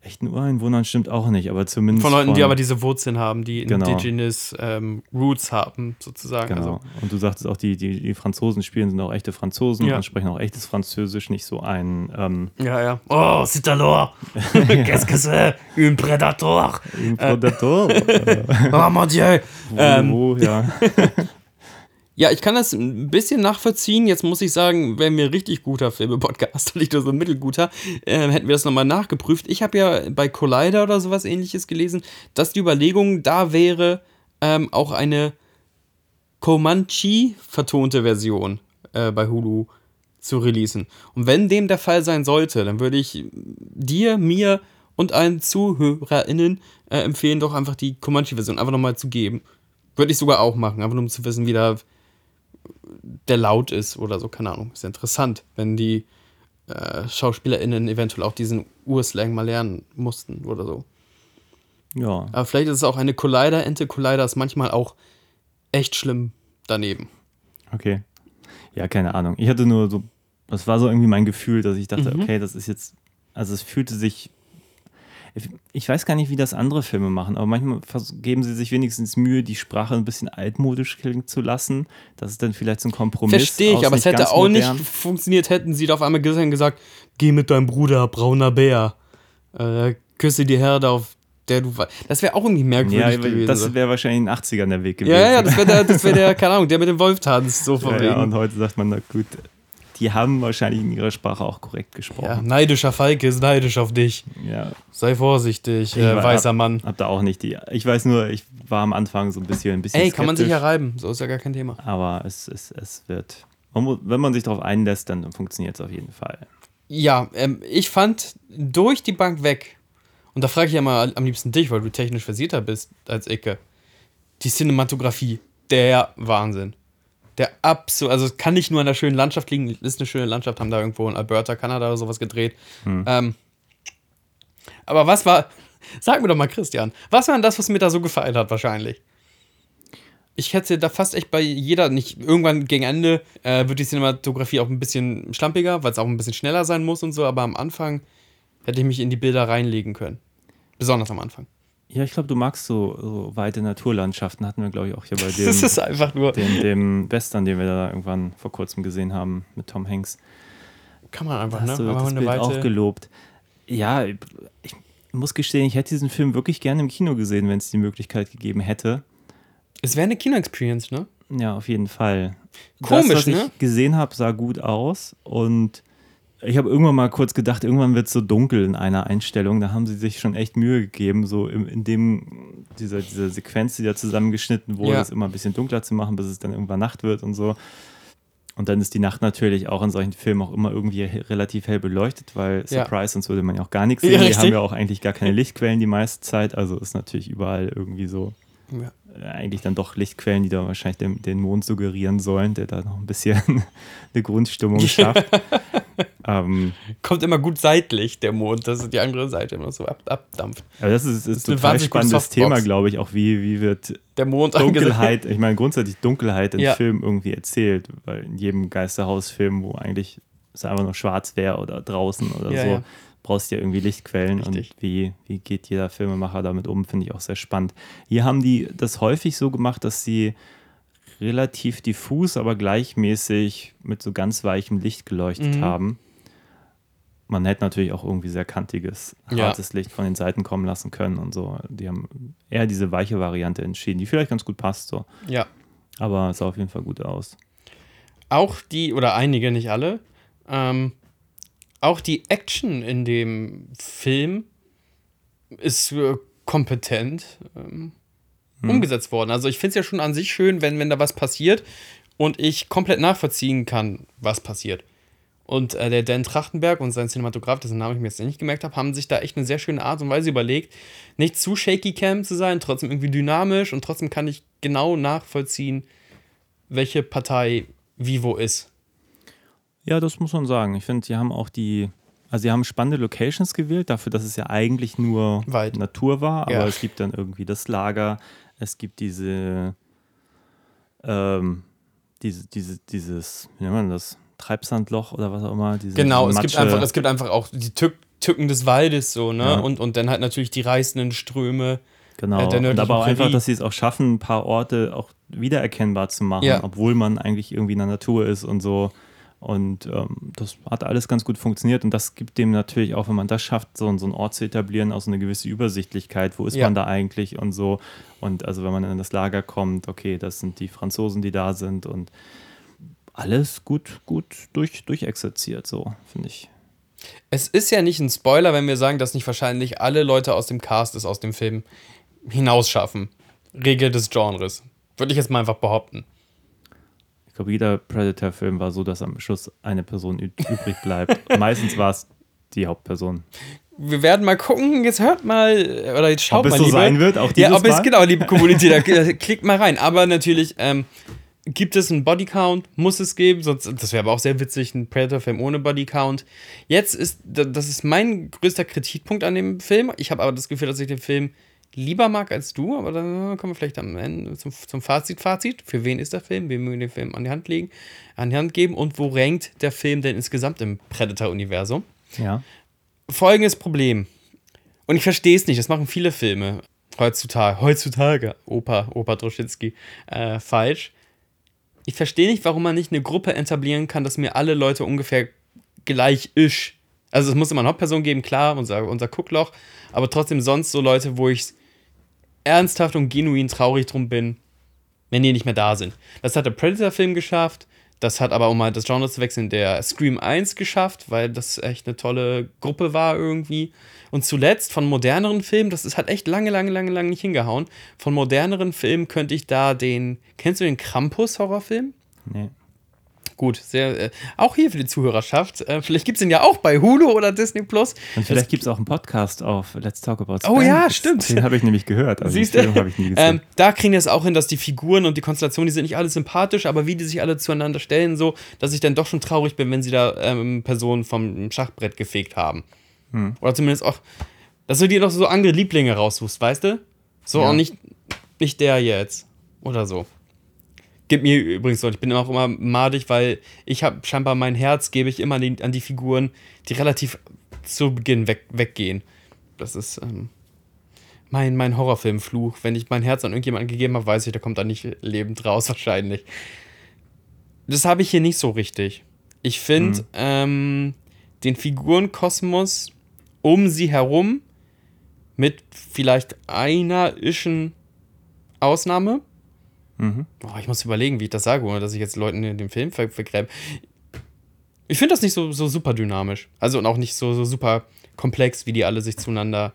echten Ureinwohnern stimmt auch nicht, aber zumindest. Von Leuten, von, die aber diese Wurzeln haben, die genau. Indigenous ähm, Roots haben, sozusagen. Genau. Also. Und du sagtest auch, die, die, die Franzosen spielen, sind auch echte Franzosen ja. und sprechen auch echtes Französisch, nicht so ein. Ähm, ja, ja. Oh, c'est alors! [LAUGHS] Qu'est-ce que c'est? Un Predator! Un Predator! [LAUGHS] oh mon Dieu! Wo, ähm, wo, ja. [LAUGHS] Ja, ich kann das ein bisschen nachvollziehen. Jetzt muss ich sagen, wären wir richtig guter Filme-Podcast und nicht nur so mittelguter, äh, hätten wir das nochmal nachgeprüft. Ich habe ja bei Collider oder sowas ähnliches gelesen, dass die Überlegung da wäre, ähm, auch eine Comanche vertonte Version äh, bei Hulu zu releasen. Und wenn dem der Fall sein sollte, dann würde ich dir, mir und allen ZuhörerInnen äh, empfehlen, doch einfach die Comanche-Version einfach nochmal zu geben. Würde ich sogar auch machen, einfach nur um zu wissen, wie da der Laut ist oder so, keine Ahnung. Ist ja interessant, wenn die äh, SchauspielerInnen eventuell auch diesen Urslang mal lernen mussten oder so. Ja. Aber vielleicht ist es auch eine Collider-Ente. Collider ist manchmal auch echt schlimm daneben. Okay. Ja, keine Ahnung. Ich hatte nur so, das war so irgendwie mein Gefühl, dass ich dachte, mhm. okay, das ist jetzt, also es fühlte sich ich weiß gar nicht, wie das andere Filme machen, aber manchmal geben sie sich wenigstens Mühe, die Sprache ein bisschen altmodisch klingen zu lassen. Das ist dann vielleicht so ein Kompromiss. Verstehe ich, aber es hätte auch modern. nicht funktioniert, hätten sie da auf einmal gesagt, geh mit deinem Bruder, brauner Bär. Äh, küsse die Herde, auf der du Das wäre auch irgendwie merkwürdig ja, gewesen. Das wäre wahrscheinlich in den 80ern der Weg gewesen. Ja, ja, das wäre der, wär der, [LAUGHS] keine Ahnung, der mit dem Wolf tanzt. So ja, ja, und heute sagt man, na gut, die haben wahrscheinlich in ihrer Sprache auch korrekt gesprochen. Ja, neidischer Falke ist neidisch auf dich. Ja. Sei vorsichtig, äh, war, weißer hab, Mann. Hab da auch nicht die. Ich weiß nur, ich war am Anfang so ein bisschen ein bisschen. Ey, skeptisch, kann man sich ja reiben, so ist ja gar kein Thema. Aber es, es, es wird. wenn man sich darauf einlässt, dann funktioniert es auf jeden Fall. Ja, ähm, ich fand durch die Bank weg, und da frage ich ja mal am liebsten dich, weil du technisch versierter bist als Ecke, die Cinematografie, der Wahnsinn der absolut, also es kann nicht nur an der schönen Landschaft liegen, ist eine schöne Landschaft, haben da irgendwo in Alberta, Kanada oder sowas gedreht. Hm. Ähm, aber was war, sag mir doch mal, Christian, was war denn das, was mir da so gefallen hat, wahrscheinlich? Ich hätte da fast echt bei jeder, nicht irgendwann gegen Ende, äh, wird die Cinematografie auch ein bisschen schlampiger, weil es auch ein bisschen schneller sein muss und so, aber am Anfang hätte ich mich in die Bilder reinlegen können. Besonders am Anfang. Ja, ich glaube, du magst so, so, weite Naturlandschaften. Hatten wir, glaube ich, auch hier bei [LAUGHS] dem, das ist einfach nur dem, dem Western, den wir da irgendwann vor kurzem gesehen haben mit Tom Hanks. Kann man einfach, ne? Du das eine Bild weite... auch gelobt. Ja, ich muss gestehen, ich hätte diesen Film wirklich gerne im Kino gesehen, wenn es die Möglichkeit gegeben hätte. Es wäre eine Kino-Experience, ne? Ja, auf jeden Fall. Komisch, das, was ne? ich gesehen habe, sah gut aus und ich habe irgendwann mal kurz gedacht, irgendwann wird es so dunkel in einer Einstellung. Da haben sie sich schon echt Mühe gegeben, so in, in dem, dieser, dieser Sequenz, die da zusammengeschnitten wurde, ja. es immer ein bisschen dunkler zu machen, bis es dann irgendwann Nacht wird und so. Und dann ist die Nacht natürlich auch in solchen Filmen auch immer irgendwie relativ hell beleuchtet, weil Surprise, ja. sonst würde man ja auch gar nichts sehen. Ja, die haben ja auch eigentlich gar keine Lichtquellen die meiste Zeit, also ist natürlich überall irgendwie so ja. Eigentlich dann doch Lichtquellen, die da wahrscheinlich den, den, Mond suggerieren sollen, der da noch ein bisschen [LAUGHS] eine Grundstimmung [LAUGHS] schafft. ähm, Kommt immer gut seitlich, der Mond, dass die andere Seite immer so ab, abdampft. Aber das ist, ist, ist ein total spannendes Thema, glaube ich, auch wie, wie wird der Mond Dunkelheit, ich meine grundsätzlich Dunkelheit in ja. Filmen irgendwie erzählt, weil in jedem Geisterhausfilm, wo eigentlich es einfach nur schwarz wäre oder draußen oder ja, so, brauchst ja irgendwie Lichtquellen Richtig. und wie, wie geht jeder Filmemacher damit um, finde ich auch sehr spannend. Hier haben die das häufig so gemacht, dass sie relativ diffus, aber gleichmäßig mit so ganz weichem Licht geleuchtet mhm. haben. Man hätte natürlich auch irgendwie sehr kantiges, hartes ja. Licht von den Seiten kommen lassen können und so. Die haben eher diese weiche Variante entschieden, die vielleicht ganz gut passt so. Ja. Aber es sah auf jeden Fall gut aus. Auch die, oder einige, nicht alle, ähm, auch die Action in dem Film ist äh, kompetent ähm, hm. umgesetzt worden. Also ich finde es ja schon an sich schön, wenn, wenn da was passiert und ich komplett nachvollziehen kann, was passiert. Und äh, der Dan Trachtenberg und sein Cinematograf, dessen Namen ich mir jetzt nicht gemerkt habe, haben sich da echt eine sehr schöne Art und Weise überlegt, nicht zu shaky cam zu sein, trotzdem irgendwie dynamisch und trotzdem kann ich genau nachvollziehen, welche Partei wie wo ist. Ja, das muss man sagen. Ich finde, sie haben auch die, also sie haben spannende Locations gewählt, dafür, dass es ja eigentlich nur Weit. Natur war, aber ja. es gibt dann irgendwie das Lager, es gibt diese, ähm, diese, diese, dieses, wie nennt man das, Treibsandloch oder was auch immer. genau, es gibt, einfach, es gibt einfach auch die Tück, Tücken des Waldes so, ne? Ja. Und, und dann halt natürlich die reißenden Ströme. Genau, äh, und aber auch einfach, dass sie es auch schaffen, ein paar Orte auch wiedererkennbar zu machen, ja. obwohl man eigentlich irgendwie in der Natur ist und so Und ähm, das hat alles ganz gut funktioniert. Und das gibt dem natürlich auch, wenn man das schafft, so, so einen Ort zu etablieren, auch so eine gewisse Übersichtlichkeit. Wo ist ja. man da eigentlich und so. Und also, wenn man in das Lager kommt, okay, das sind die Franzosen, die da sind. Und alles gut, gut durch, durchexerziert, so, finde ich. Es ist ja nicht ein Spoiler, wenn wir sagen, dass nicht wahrscheinlich alle Leute aus dem Cast es aus dem Film hinausschaffen. Regel des Genres. Würde ich jetzt mal einfach behaupten glaube, jeder Predator-Film war so, dass am Schluss eine Person übrig bleibt. [LAUGHS] Meistens war es die Hauptperson. Wir werden mal gucken, jetzt hört mal, oder jetzt schaut ob mal. Ob es so sein wird, auch dieses Ja, ob es, genau, liebe Community, [LAUGHS] da, klickt mal rein. Aber natürlich, ähm, gibt es einen Bodycount? Muss es geben, sonst, das wäre aber auch sehr witzig, ein Predator-Film ohne Bodycount. Jetzt ist, das ist mein größter Kritikpunkt an dem Film. Ich habe aber das Gefühl, dass ich den Film lieber mag als du, aber dann kommen wir vielleicht am Ende zum, zum Fazit. Fazit. Für wen ist der Film? Wem mögen wir den Film an die Hand legen, an die Hand geben und wo rankt der Film denn insgesamt im Predator-Universum? Ja. Folgendes Problem. Und ich verstehe es nicht, das machen viele Filme heutzutage, heutzutage, Opa, Opa Droschinski, äh, falsch. Ich verstehe nicht, warum man nicht eine Gruppe etablieren kann, dass mir alle Leute ungefähr gleich ist. Also es muss immer eine Hauptperson geben, klar, unser, unser Guckloch, aber trotzdem sonst so Leute, wo ich ernsthaft und genuin traurig drum bin, wenn die nicht mehr da sind. Das hat der Predator-Film geschafft. Das hat aber, um mal das Genre zu wechseln, der Scream 1 geschafft, weil das echt eine tolle Gruppe war irgendwie. Und zuletzt von moderneren Filmen, das ist, hat echt lange, lange, lange, lange nicht hingehauen. Von moderneren Filmen könnte ich da den. Kennst du den Krampus-Horrorfilm? Nee. Gut, sehr, äh, auch hier für die Zuhörerschaft. Äh, vielleicht gibt es ihn ja auch bei Hulu oder Disney Plus. Und vielleicht gibt es auch einen Podcast auf Let's Talk About Spam. Oh ja, stimmt. Den habe ich nämlich gehört. Also Siehst du? Ich nie ähm, da kriegen wir es auch hin, dass die Figuren und die Konstellationen, die sind nicht alle sympathisch, aber wie die sich alle zueinander stellen, so, dass ich dann doch schon traurig bin, wenn sie da ähm, Personen vom Schachbrett gefegt haben. Hm. Oder zumindest auch, dass du dir noch so andere Lieblinge raussuchst, weißt du? So, ja. und nicht, nicht der jetzt. Oder so. Gibt mir übrigens so, ich bin auch immer madig, weil ich habe scheinbar mein Herz, gebe ich immer an die, an die Figuren, die relativ zu Beginn weg, weggehen. Das ist ähm, mein, mein Horrorfilmfluch. Wenn ich mein Herz an irgendjemanden gegeben habe, weiß ich, der kommt da nicht lebend raus, [LAUGHS] wahrscheinlich. Das habe ich hier nicht so richtig. Ich finde mhm. ähm, den Figurenkosmos um sie herum mit vielleicht einer ischen Ausnahme Mhm. Oh, ich muss überlegen, wie ich das sage, ohne dass ich jetzt Leuten in den Film ver vergräbe. Ich finde das nicht so, so super dynamisch. Also und auch nicht so, so super komplex, wie die alle sich zueinander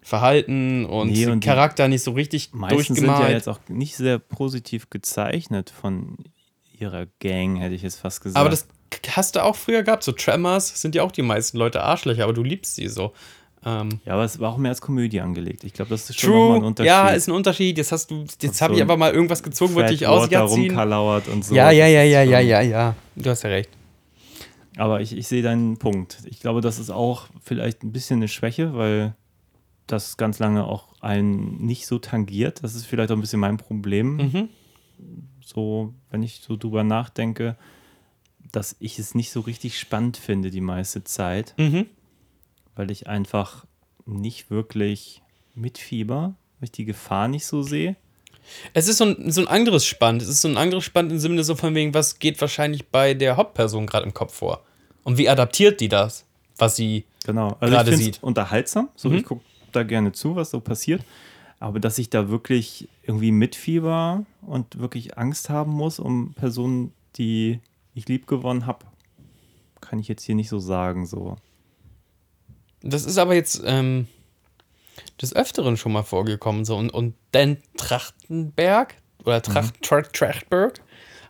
verhalten und, nee, und Charakter nicht so richtig meistens durchgemalt. sind ja jetzt auch nicht sehr positiv gezeichnet von ihrer Gang, hätte ich jetzt fast gesagt. Aber das hast du auch früher gehabt. So Tremors sind ja auch die meisten Leute Arschlöcher, aber du liebst sie so. Ähm, ja, aber es war auch mehr als Komödie angelegt. Ich glaube, das ist schon True. ein Unterschied. Ja, ist ein Unterschied. Jetzt hast du, jetzt habe so ich einfach mal irgendwas gezogen, wollte ich ausziehen. und so. Ja, ja, ja, ja, ja, ja, ja. Du hast ja recht. Aber ich, ich sehe deinen Punkt. Ich glaube, das ist auch vielleicht ein bisschen eine Schwäche, weil das ganz lange auch einen nicht so tangiert. Das ist vielleicht auch ein bisschen mein Problem. Mhm. So, wenn ich so drüber nachdenke, dass ich es nicht so richtig spannend finde die meiste Zeit. Mhm weil ich einfach nicht wirklich mitfieber, weil ich die Gefahr nicht so sehe. Es ist so ein, so ein anderes Spannend. Es ist so ein anderes Spannend im Sinne so von wegen, was geht wahrscheinlich bei der Hauptperson gerade im Kopf vor? Und wie adaptiert die das, was sie genau. also gerade sieht? unterhaltsam. So, mhm. ich gucke da gerne zu, was so passiert. Aber dass ich da wirklich irgendwie mitfieber und wirklich Angst haben muss um Personen, die ich lieb gewonnen habe, kann ich jetzt hier nicht so sagen. So. Das ist aber jetzt ähm, des Öfteren schon mal vorgekommen. So. Und, und Dan Trachtenberg oder Tracht, mhm. Trachtberg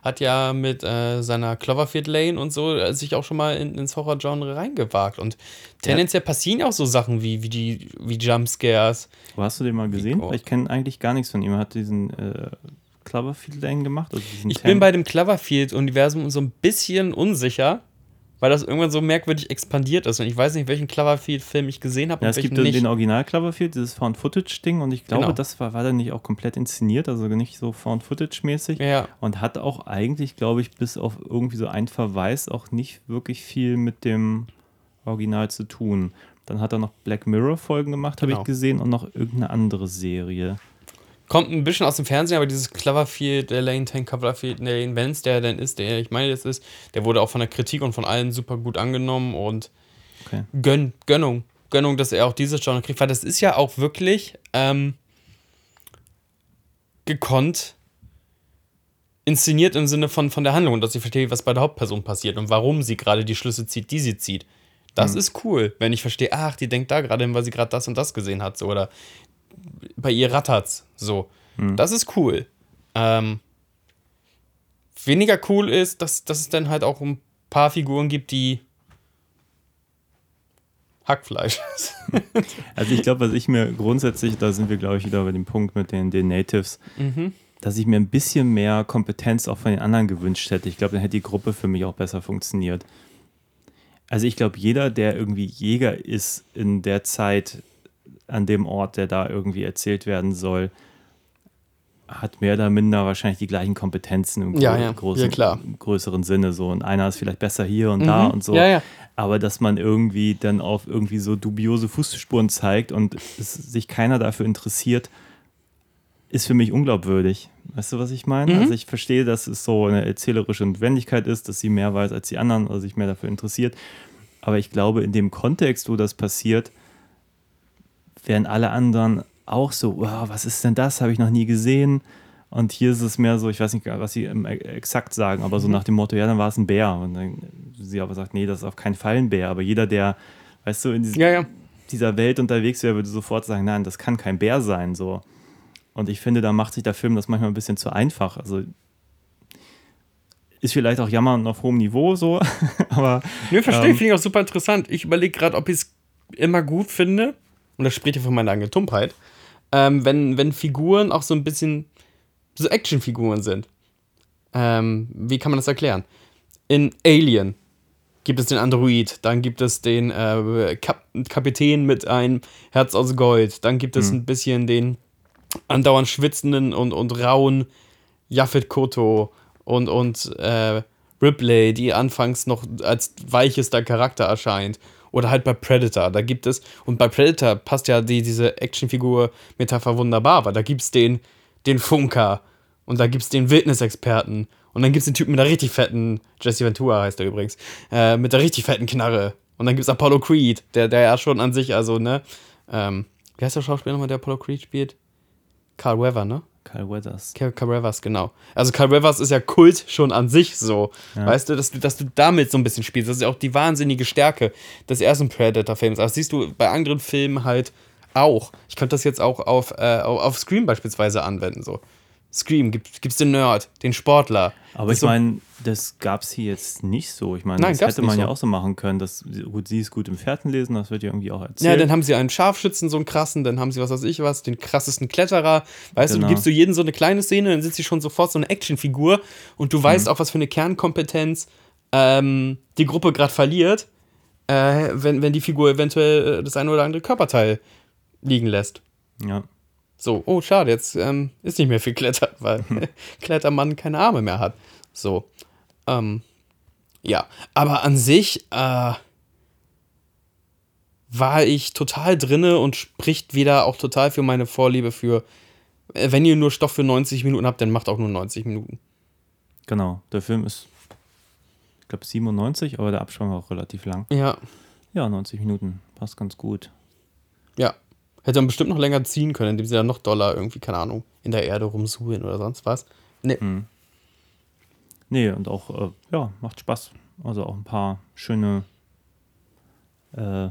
hat ja mit äh, seiner Cloverfield Lane und so äh, sich auch schon mal in, ins Horror-Genre reingewagt. Und tendenziell ja. passieren auch so Sachen wie, wie, die, wie Jumpscares. Wo hast du den mal gesehen? Weil ich kenne eigentlich gar nichts von ihm. Er hat diesen äh, Cloverfield Lane gemacht. Also ich Ten bin bei dem Cloverfield-Universum so ein bisschen unsicher weil das irgendwann so merkwürdig expandiert ist. Und ich weiß nicht, welchen Cloverfield-Film ich gesehen habe. Ja, es gibt nicht. den Original Cloverfield, dieses Found-Footage-Ding. Und ich glaube, genau. das war, war dann nicht auch komplett inszeniert, also nicht so Found-Footage-mäßig. Ja. Und hat auch eigentlich, glaube ich, bis auf irgendwie so einen Verweis auch nicht wirklich viel mit dem Original zu tun. Dann hat er noch Black Mirror-Folgen gemacht, habe genau. ich gesehen, und noch irgendeine andere Serie. Kommt ein bisschen aus dem Fernsehen, aber dieses Cloverfield, der Lane Tank Cloverfield, der Lane Vance, der denn ist, der ich meine, das ist, der wurde auch von der Kritik und von allen super gut angenommen und okay. Gönn, Gönnung, Gönnung, dass er auch dieses Genre kriegt, weil das ist ja auch wirklich ähm, gekonnt inszeniert im Sinne von, von der Handlung und dass ich verstehe, was bei der Hauptperson passiert und warum sie gerade die Schlüsse zieht, die sie zieht. Das mhm. ist cool, wenn ich verstehe, ach, die denkt da gerade hin, weil sie gerade das und das gesehen hat, so, oder bei ihr rattert's, so. Mhm. Das ist cool. Ähm, weniger cool ist, dass, dass es dann halt auch ein paar Figuren gibt, die Hackfleisch [LAUGHS] also ich glaube, was ich mir grundsätzlich, da sind wir, glaube ich, wieder bei dem Punkt mit den, den Natives, mhm dass ich mir ein bisschen mehr Kompetenz auch von den anderen gewünscht hätte. Ich glaube, dann hätte die Gruppe für mich auch besser funktioniert. Also ich glaube, jeder, der irgendwie Jäger ist in der Zeit an dem Ort, der da irgendwie erzählt werden soll, hat mehr oder minder wahrscheinlich die gleichen Kompetenzen im ja, ja. Großen, ja, größeren Sinne. So. Und einer ist vielleicht besser hier und mhm. da und so. Aber dass man irgendwie dann auf irgendwie so dubiose Fußspuren zeigt und sich keiner dafür interessiert, ist für mich unglaubwürdig. Weißt du, was ich meine? Mhm. Also ich verstehe, dass es so eine erzählerische Notwendigkeit ist, dass sie mehr weiß als die anderen oder sich mehr dafür interessiert. Aber ich glaube, in dem Kontext, wo das passiert, wären alle anderen auch so, wow, was ist denn das? Habe ich noch nie gesehen. Und hier ist es mehr so, ich weiß nicht, was sie exakt sagen, aber so mhm. nach dem Motto, ja, dann war es ein Bär. Und dann sie aber sagt, nee, das ist auf keinen Fall ein Bär. Aber jeder, der, weißt du, in diesem, ja, ja. dieser Welt unterwegs wäre, würde sofort sagen, nein, das kann kein Bär sein. So. Und ich finde, da macht sich der Film das manchmal ein bisschen zu einfach. Also ist vielleicht auch Jammern auf hohem Niveau so, [LAUGHS] aber. Nö, verstehe, ähm, finde ich auch super interessant. Ich überlege gerade, ob ich es immer gut finde, und das spricht ja von meiner eigenen Tumpheit, ähm, wenn, wenn Figuren auch so ein bisschen so Actionfiguren sind. Ähm, wie kann man das erklären? In Alien gibt es den Android, dann gibt es den äh, Kap Kapitän mit einem Herz aus Gold, dann gibt es mhm. ein bisschen den andauernd schwitzenden und, und rauen Jafet Koto und, und äh, Ripley, die anfangs noch als weichester Charakter erscheint. Oder halt bei Predator, da gibt es, und bei Predator passt ja die, diese Actionfigur-Metapher wunderbar, weil da gibt es den, den Funker und da gibt es den Wildnisexperten und dann gibt es den Typen mit der richtig fetten, Jesse Ventura heißt er übrigens, äh, mit der richtig fetten Knarre. Und dann gibt es Apollo Creed, der, der ja schon an sich, also, ne, ähm, wie heißt der Schauspieler nochmal, der Apollo Creed spielt? Carl Weather, ne? Carl Weathers. Carl, Carl Weathers, genau. Also Carl Weathers ist ja Kult schon an sich so. Ja. Weißt du dass, du, dass du damit so ein bisschen spielst. Das ist ja auch die wahnsinnige Stärke des ersten Predator-Films. Das siehst du bei anderen Filmen halt auch. Ich könnte das jetzt auch auf, äh, auf Scream beispielsweise anwenden. So. Scream, gibt es den Nerd, den Sportler. Aber ich so meine, das gab es hier jetzt nicht so. Ich meine, das hätte man ja auch so machen können. Dass, gut, sie ist gut im Fährtenlesen, das wird ja irgendwie auch erzählt. Ja, dann haben sie einen Scharfschützen, so einen krassen, dann haben sie was weiß ich was, den krassesten Kletterer. Weißt genau. du, du genau. gibst du jedem so eine kleine Szene, dann sitzt sie schon sofort so eine Actionfigur und du weißt mhm. auch, was für eine Kernkompetenz ähm, die Gruppe gerade verliert, äh, wenn, wenn die Figur eventuell äh, das eine oder andere Körperteil liegen lässt. Ja. So, oh, schade, jetzt ähm, ist nicht mehr viel Kletter, [LAUGHS] weil [LAUGHS] Klettermann keine Arme mehr hat. So. Ähm, ja, aber an sich äh, war ich total drinne und spricht wieder auch total für meine Vorliebe für, äh, wenn ihr nur Stoff für 90 Minuten habt, dann macht auch nur 90 Minuten. Genau, der Film ist, ich glaube, 97, aber der Abspann war auch relativ lang. Ja. Ja, 90 Minuten, passt ganz gut. Ja, Hätte man bestimmt noch länger ziehen können, indem sie dann noch doller irgendwie, keine Ahnung, in der Erde rumsuchen oder sonst was. Nee. Hm. Nee, und auch, äh, ja, macht Spaß. Also auch ein paar schöne äh,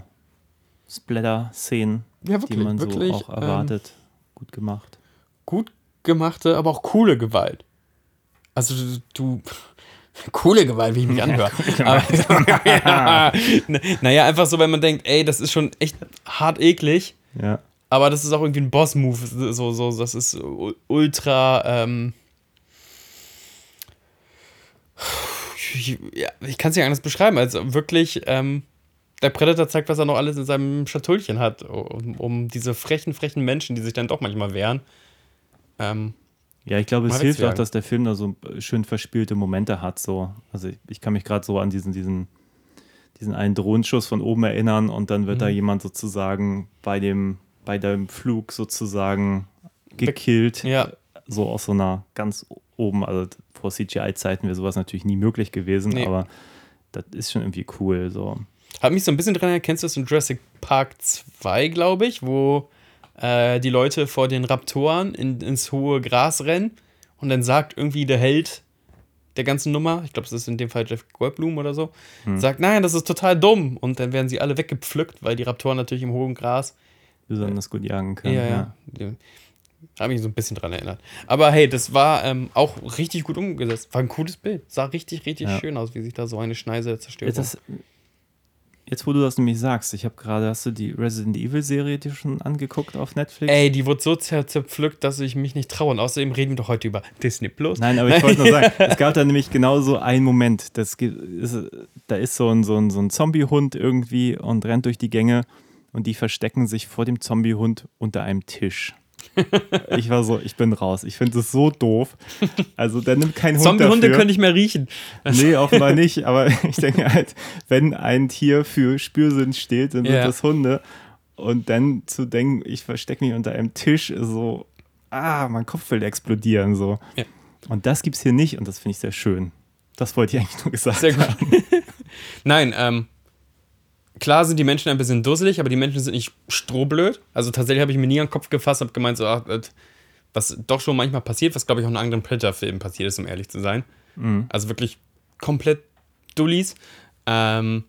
Splatter-Szenen, ja, die man wirklich, so auch erwartet. Ähm, gut gemacht. Gut gemachte, aber auch coole Gewalt. Also du, [LAUGHS] coole Gewalt, wie ich mich anhöre. [LAUGHS] Ja, [LAUGHS] naja, einfach so, wenn man denkt, ey, das ist schon echt hart eklig. Ja. Aber das ist auch irgendwie ein Boss-Move. So, so, das ist ultra. Ähm ich, ja, ich kann es nicht anders beschreiben, als wirklich. Ähm, der Predator zeigt, was er noch alles in seinem Schatullchen hat, um, um diese frechen, frechen Menschen, die sich dann doch manchmal wehren. Ähm, ja, ich glaube, es hilft auch, dass der Film da so schön verspielte Momente hat. So. Also ich, ich kann mich gerade so an diesen, diesen diesen einen Drohenschuss von oben erinnern und dann wird mhm. da jemand sozusagen bei dem, bei dem Flug sozusagen gekillt. Ja. So aus so einer ganz oben, also vor CGI-Zeiten wäre sowas natürlich nie möglich gewesen, nee. aber das ist schon irgendwie cool. So. Hat mich so ein bisschen dran erinnert, kennst du das in Jurassic Park 2, glaube ich, wo äh, die Leute vor den Raptoren in, ins hohe Gras rennen und dann sagt irgendwie der Held der ganzen Nummer, ich glaube, es ist in dem Fall Jeff Goldblum oder so, hm. sagt, nein, das ist total dumm. Und dann werden sie alle weggepflückt, weil die Raptoren natürlich im hohen Gras besonders gut jagen können. Ja, ja. ja. Habe mich so ein bisschen dran erinnert. Aber hey, das war ähm, auch richtig gut umgesetzt. War ein cooles Bild. Sah richtig, richtig ja. schön aus, wie sich da so eine Schneise zerstört. Das, jetzt, wo du das nämlich sagst, ich habe gerade, hast du die Resident Evil Serie dir schon angeguckt auf Netflix? Ey, die wurde so zerpflückt, dass ich mich nicht traue. Und außerdem reden wir doch heute über Disney Plus. Nein, aber ich wollte nur [LAUGHS] sagen, es gab da nämlich genau so einen Moment. Das ist, da ist so ein, so ein, so ein Zombie-Hund irgendwie und rennt durch die Gänge und die verstecken sich vor dem Zombie-Hund unter einem Tisch. [LAUGHS] ich war so, ich bin raus. Ich finde es so doof. Also, der nimmt kein Hund Zombie-Hunde können nicht mehr riechen. Nee, [LAUGHS] offenbar nicht. Aber ich denke halt, wenn ein Tier für Spürsinn steht, dann sind ja. das Hunde. Und dann zu denken, ich verstecke mich unter einem Tisch, ist so, ah, mein Kopf will explodieren. So. Ja. Und das gibt es hier nicht und das finde ich sehr schön. Das wollte ich eigentlich nur gesagt sehr gut. haben. [LAUGHS] Nein, ähm, klar sind die Menschen ein bisschen dusselig, aber die Menschen sind nicht strohblöd. Also tatsächlich habe ich mir nie an den Kopf gefasst, habe gemeint, so, ach, was doch schon manchmal passiert, was glaube ich auch in anderen Predator-Filmen passiert ist, um ehrlich zu sein. Mhm. Also wirklich komplett Dullis. Ähm,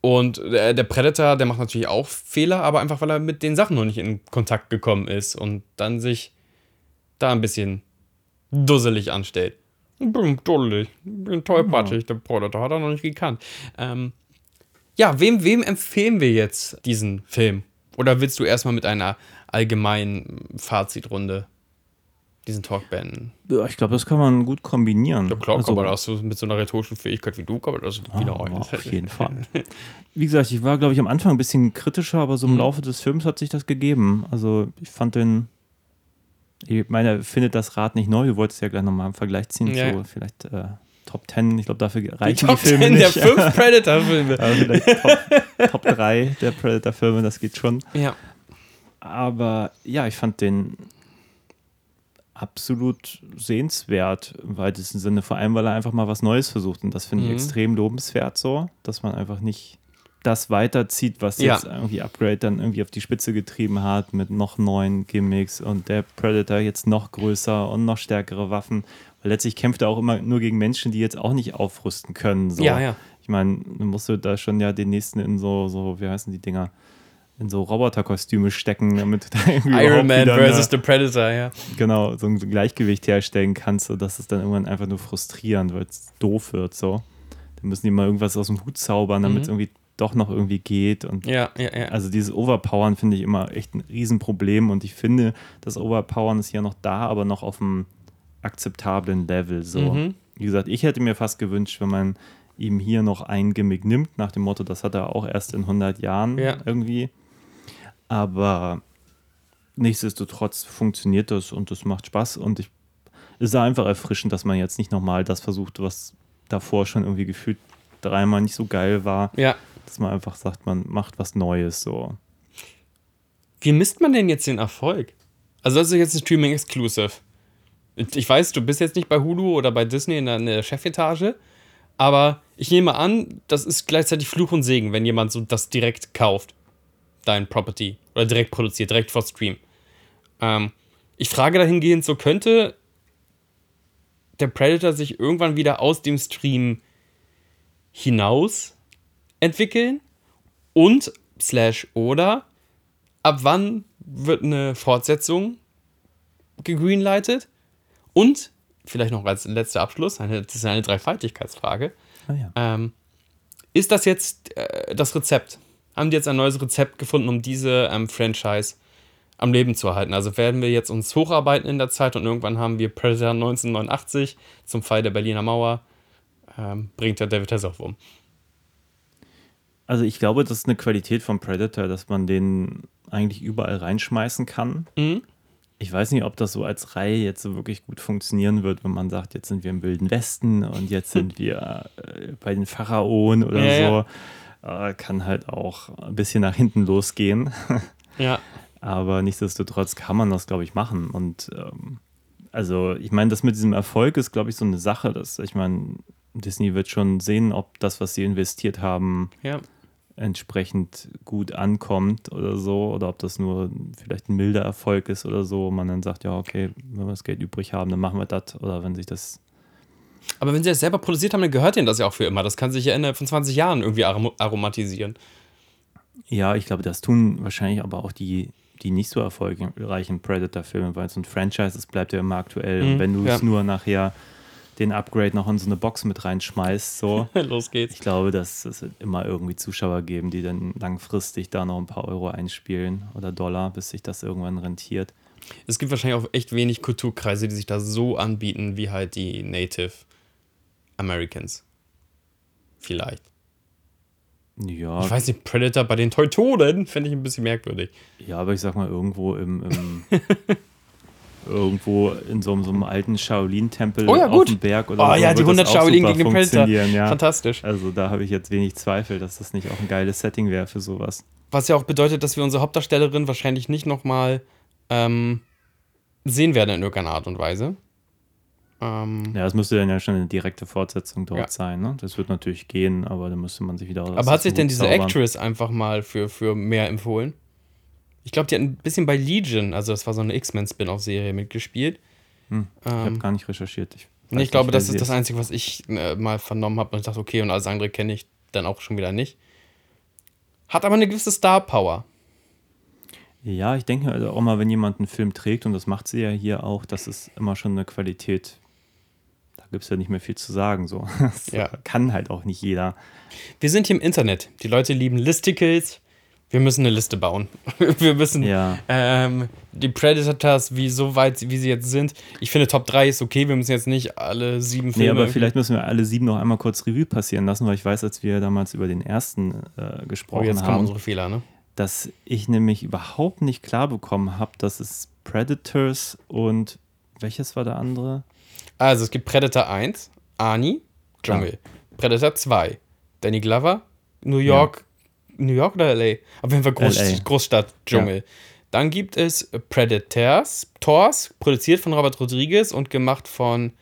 und der, der, Predator, der macht natürlich auch Fehler, aber einfach, weil er mit den Sachen noch nicht in Kontakt gekommen ist und dann sich da ein bisschen dusselig anstellt. Bin dusselig, bin tollpatschig, ja. der Predator hat er noch nicht gekannt. Ähm, ja, wem, wem empfehlen wir jetzt diesen Film? Oder willst du erstmal mit einer allgemeinen Fazitrunde diesen Talk beenden? Ja, ich glaube, das kann man gut kombinieren. Ja, klar, also, aber das mit so einer rhetorischen Fähigkeit wie du, kann man das wieder oh, Auf [LAUGHS] jeden Fall. Wie gesagt, ich war, glaube ich, am Anfang ein bisschen kritischer, aber so im mhm. Laufe des Films hat sich das gegeben. Also, ich fand den. Ich meine, findet das Rad nicht neu. Du wolltest ja gleich nochmal einen Vergleich ziehen ja. zu vielleicht. Äh, Top 10, ich glaube, dafür reichen die, die Filme 10 nicht. der fünf [LAUGHS] Predator-Filme. Aber vielleicht [LAUGHS] Top, Top 3 der Predator-Filme, das geht schon. Ja. Aber ja, ich fand den absolut sehenswert im weitesten Sinne, vor allem, weil er einfach mal was Neues versucht. Und das finde ich mhm. extrem lobenswert so, dass man einfach nicht das weiterzieht, was ja. jetzt irgendwie Upgrade dann irgendwie auf die Spitze getrieben hat mit noch neuen Gimmicks und der Predator jetzt noch größer und noch stärkere Waffen weil letztlich kämpft er auch immer nur gegen Menschen, die jetzt auch nicht aufrüsten können. So. Ja, ja. Ich meine, dann musst du da schon ja den nächsten in so, so wie heißen die Dinger? in so Roboterkostüme stecken, damit du da irgendwie Iron Man versus The Predator, ja. Genau, so ein Gleichgewicht herstellen kannst, sodass es dann irgendwann einfach nur frustrierend, weil es doof wird, so. Dann müssen die mal irgendwas aus dem Hut zaubern, damit es mhm. irgendwie doch noch irgendwie geht. Und ja, ja, ja. Also dieses Overpowern finde ich immer echt ein Riesenproblem und ich finde, das Overpowern ist hier noch da, aber noch auf dem akzeptablen Level. So. Mhm. Wie gesagt, ich hätte mir fast gewünscht, wenn man ihm hier noch ein Gimmick nimmt, nach dem Motto, das hat er auch erst in 100 Jahren ja. irgendwie. Aber nichtsdestotrotz funktioniert das und es macht Spaß und ich, es ist einfach erfrischend, dass man jetzt nicht nochmal das versucht, was davor schon irgendwie gefühlt dreimal nicht so geil war. Ja. Dass man einfach sagt, man macht was Neues so. Wie misst man denn jetzt den Erfolg? Also das ist jetzt ein Streaming Exclusive. Ich weiß, du bist jetzt nicht bei Hulu oder bei Disney in der, in der Chefetage, aber ich nehme an, das ist gleichzeitig Fluch und Segen, wenn jemand so das direkt kauft, dein Property, oder direkt produziert, direkt vor Stream. Ähm, ich frage dahingehend, so könnte der Predator sich irgendwann wieder aus dem Stream hinaus entwickeln und slash oder ab wann wird eine Fortsetzung gegreenlightet und vielleicht noch als letzter Abschluss, eine, das ist eine Dreifaltigkeitsfrage. Ah, ja. ähm, ist das jetzt äh, das Rezept? Haben die jetzt ein neues Rezept gefunden, um diese ähm, Franchise am Leben zu erhalten? Also werden wir jetzt uns hocharbeiten in der Zeit und irgendwann haben wir Predator 1989 zum Fall der Berliner Mauer, ähm, bringt der David Hasselhoff um. Also ich glaube, das ist eine Qualität von Predator, dass man den eigentlich überall reinschmeißen kann. Mhm ich weiß nicht, ob das so als Reihe jetzt so wirklich gut funktionieren wird, wenn man sagt, jetzt sind wir im Wilden Westen und jetzt sind [LAUGHS] wir äh, bei den Pharaonen oder ja, so. Ja. Äh, kann halt auch ein bisschen nach hinten losgehen. [LAUGHS] ja. Aber nichtsdestotrotz kann man das, glaube ich, machen. Und ähm, also, ich meine, das mit diesem Erfolg ist, glaube ich, so eine Sache. Dass, ich meine, Disney wird schon sehen, ob das, was sie investiert haben, ja. Entsprechend gut ankommt oder so. Oder ob das nur vielleicht ein milder Erfolg ist oder so. Man dann sagt, ja, okay, wenn wir das Geld übrig haben, dann machen wir das. Oder wenn sich das aber wenn sie das selber produziert haben, dann gehört ihnen das ja auch für immer. Das kann sich ja innerhalb von 20 Jahren irgendwie aromatisieren. Ja, ich glaube, das tun wahrscheinlich aber auch die, die nicht so erfolgreichen Predator-Filme, weil so ein Franchise, das bleibt ja immer aktuell. Mhm, und wenn du ja. es nur nachher den Upgrade noch in so eine Box mit reinschmeißt, so. [LAUGHS] Los geht's. Ich glaube, dass es immer irgendwie Zuschauer geben, die dann langfristig da noch ein paar Euro einspielen oder Dollar, bis sich das irgendwann rentiert. Es gibt wahrscheinlich auch echt wenig Kulturkreise, die sich da so anbieten, wie halt die Native Americans. Vielleicht. Ja. Ich weiß nicht, Predator bei den Teutonen fände ich ein bisschen merkwürdig. Ja, aber ich sag mal, irgendwo im, im [LAUGHS] irgendwo in so, so, einem alten Shaolin-Tempel oh ja, auf dem Berg oder oh, so. ja, die 100 Shaolin gegen den Predator. Ja. Fantastisch. Also da habe ich jetzt wenig Zweifel, dass das nicht auch ein geiles Setting wäre für sowas. Was ja auch bedeutet, dass wir unsere Hauptdarstellerin wahrscheinlich nicht nochmal ähm, sehen werden in irgendeiner Art und Weise. Ähm, ja, es müsste dann ja schon eine direkte Fortsetzung dort ja. sein. Ne? Das wird natürlich gehen, aber da müsste man sich wieder. Aber hat sich denn diese zaubern. Actress einfach mal für, für mehr empfohlen? Ich glaube, die hat ein bisschen bei Legion, also das war so eine X-Men-Spin-off-Serie, mitgespielt. Hm, ich ähm, habe gar nicht recherchiert. Ich, nee, ich glaube, das ist das Einzige, was ich äh, mal vernommen habe und ich dachte, okay, und alles andere kenne ich dann auch schon wieder nicht. Hat aber eine gewisse Star-Power. Ja, ich denke also auch mal, wenn jemand einen Film trägt, und das macht sie ja hier auch, das ist immer schon eine Qualität. Da gibt es ja nicht mehr viel zu sagen. So. [LAUGHS] Das ja. kann halt auch nicht jeder. Wir sind hier im Internet. Die Leute lieben Listicles. Wir müssen eine Liste bauen. [LAUGHS] Wir müssen ja. ähm, die Predators, wie so weit wie sie jetzt sind. Ich finde, Top 3 ist okay. Wir müssen jetzt nicht alle sieben Filme. Nee, aber vielleicht müssen wir alle sieben noch einmal kurz Revue passieren lassen, weil ich weiß, als wir damals über den ersten äh, gesprochen oh, jetzt haben. unsere Fehler, ne? dass ich nämlich überhaupt nicht klar bekommen habe, dass es Predators und welches war der andere? Also es gibt Predator 1, Arnie, Dschungel. Ja. Predator 2, Danny Glover, New York, ja. New York oder LA? Auf jeden Fall Groß, Großstadt, Dschungel. Ja. Dann gibt es Predators, Tors, produziert von Robert Rodriguez und gemacht von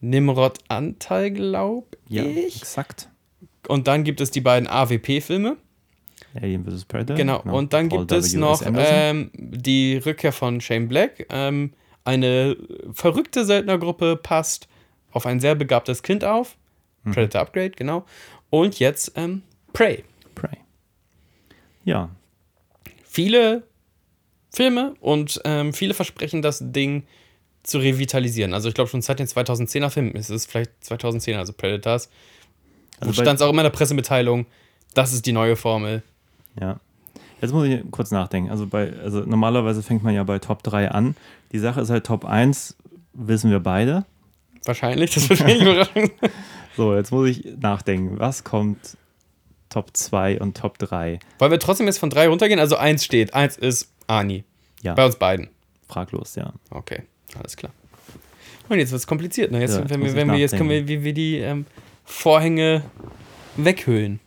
Nimrod Anteil, glaube ich. Ja, exakt. Und dann gibt es die beiden AWP-Filme. Alien vs. Predator. Genau, genau. und dann Paul gibt es noch ähm, die Rückkehr von Shane Black. Ähm, eine verrückte Söldnergruppe passt auf ein sehr begabtes Kind auf. Mhm. Predator Upgrade, genau. Und jetzt ähm, Prey. Ja. Viele Filme und ähm, viele versprechen das Ding zu revitalisieren. Also ich glaube schon seit den 2010er Filmen ist es vielleicht 2010, also Predators. Also stand es auch immer in der Pressemitteilung, das ist die neue Formel. Ja. Jetzt muss ich kurz nachdenken. Also, bei, also normalerweise fängt man ja bei Top 3 an. Die Sache ist halt Top 1, wissen wir beide. Wahrscheinlich, das wird wenig [LAUGHS] überraschend. so, jetzt muss ich nachdenken. Was kommt Top 2 und Top 3? Wollen wir trotzdem jetzt von 3 runtergehen? Also 1 steht. 1 ist Ani. Ja. Bei uns beiden. Fraglos, ja. Okay, alles klar. Und jetzt wird es kompliziert. Ne? Jetzt, ja, wenn wir, wenn wir, jetzt können wir wie, wie die ähm, Vorhänge weghüllen.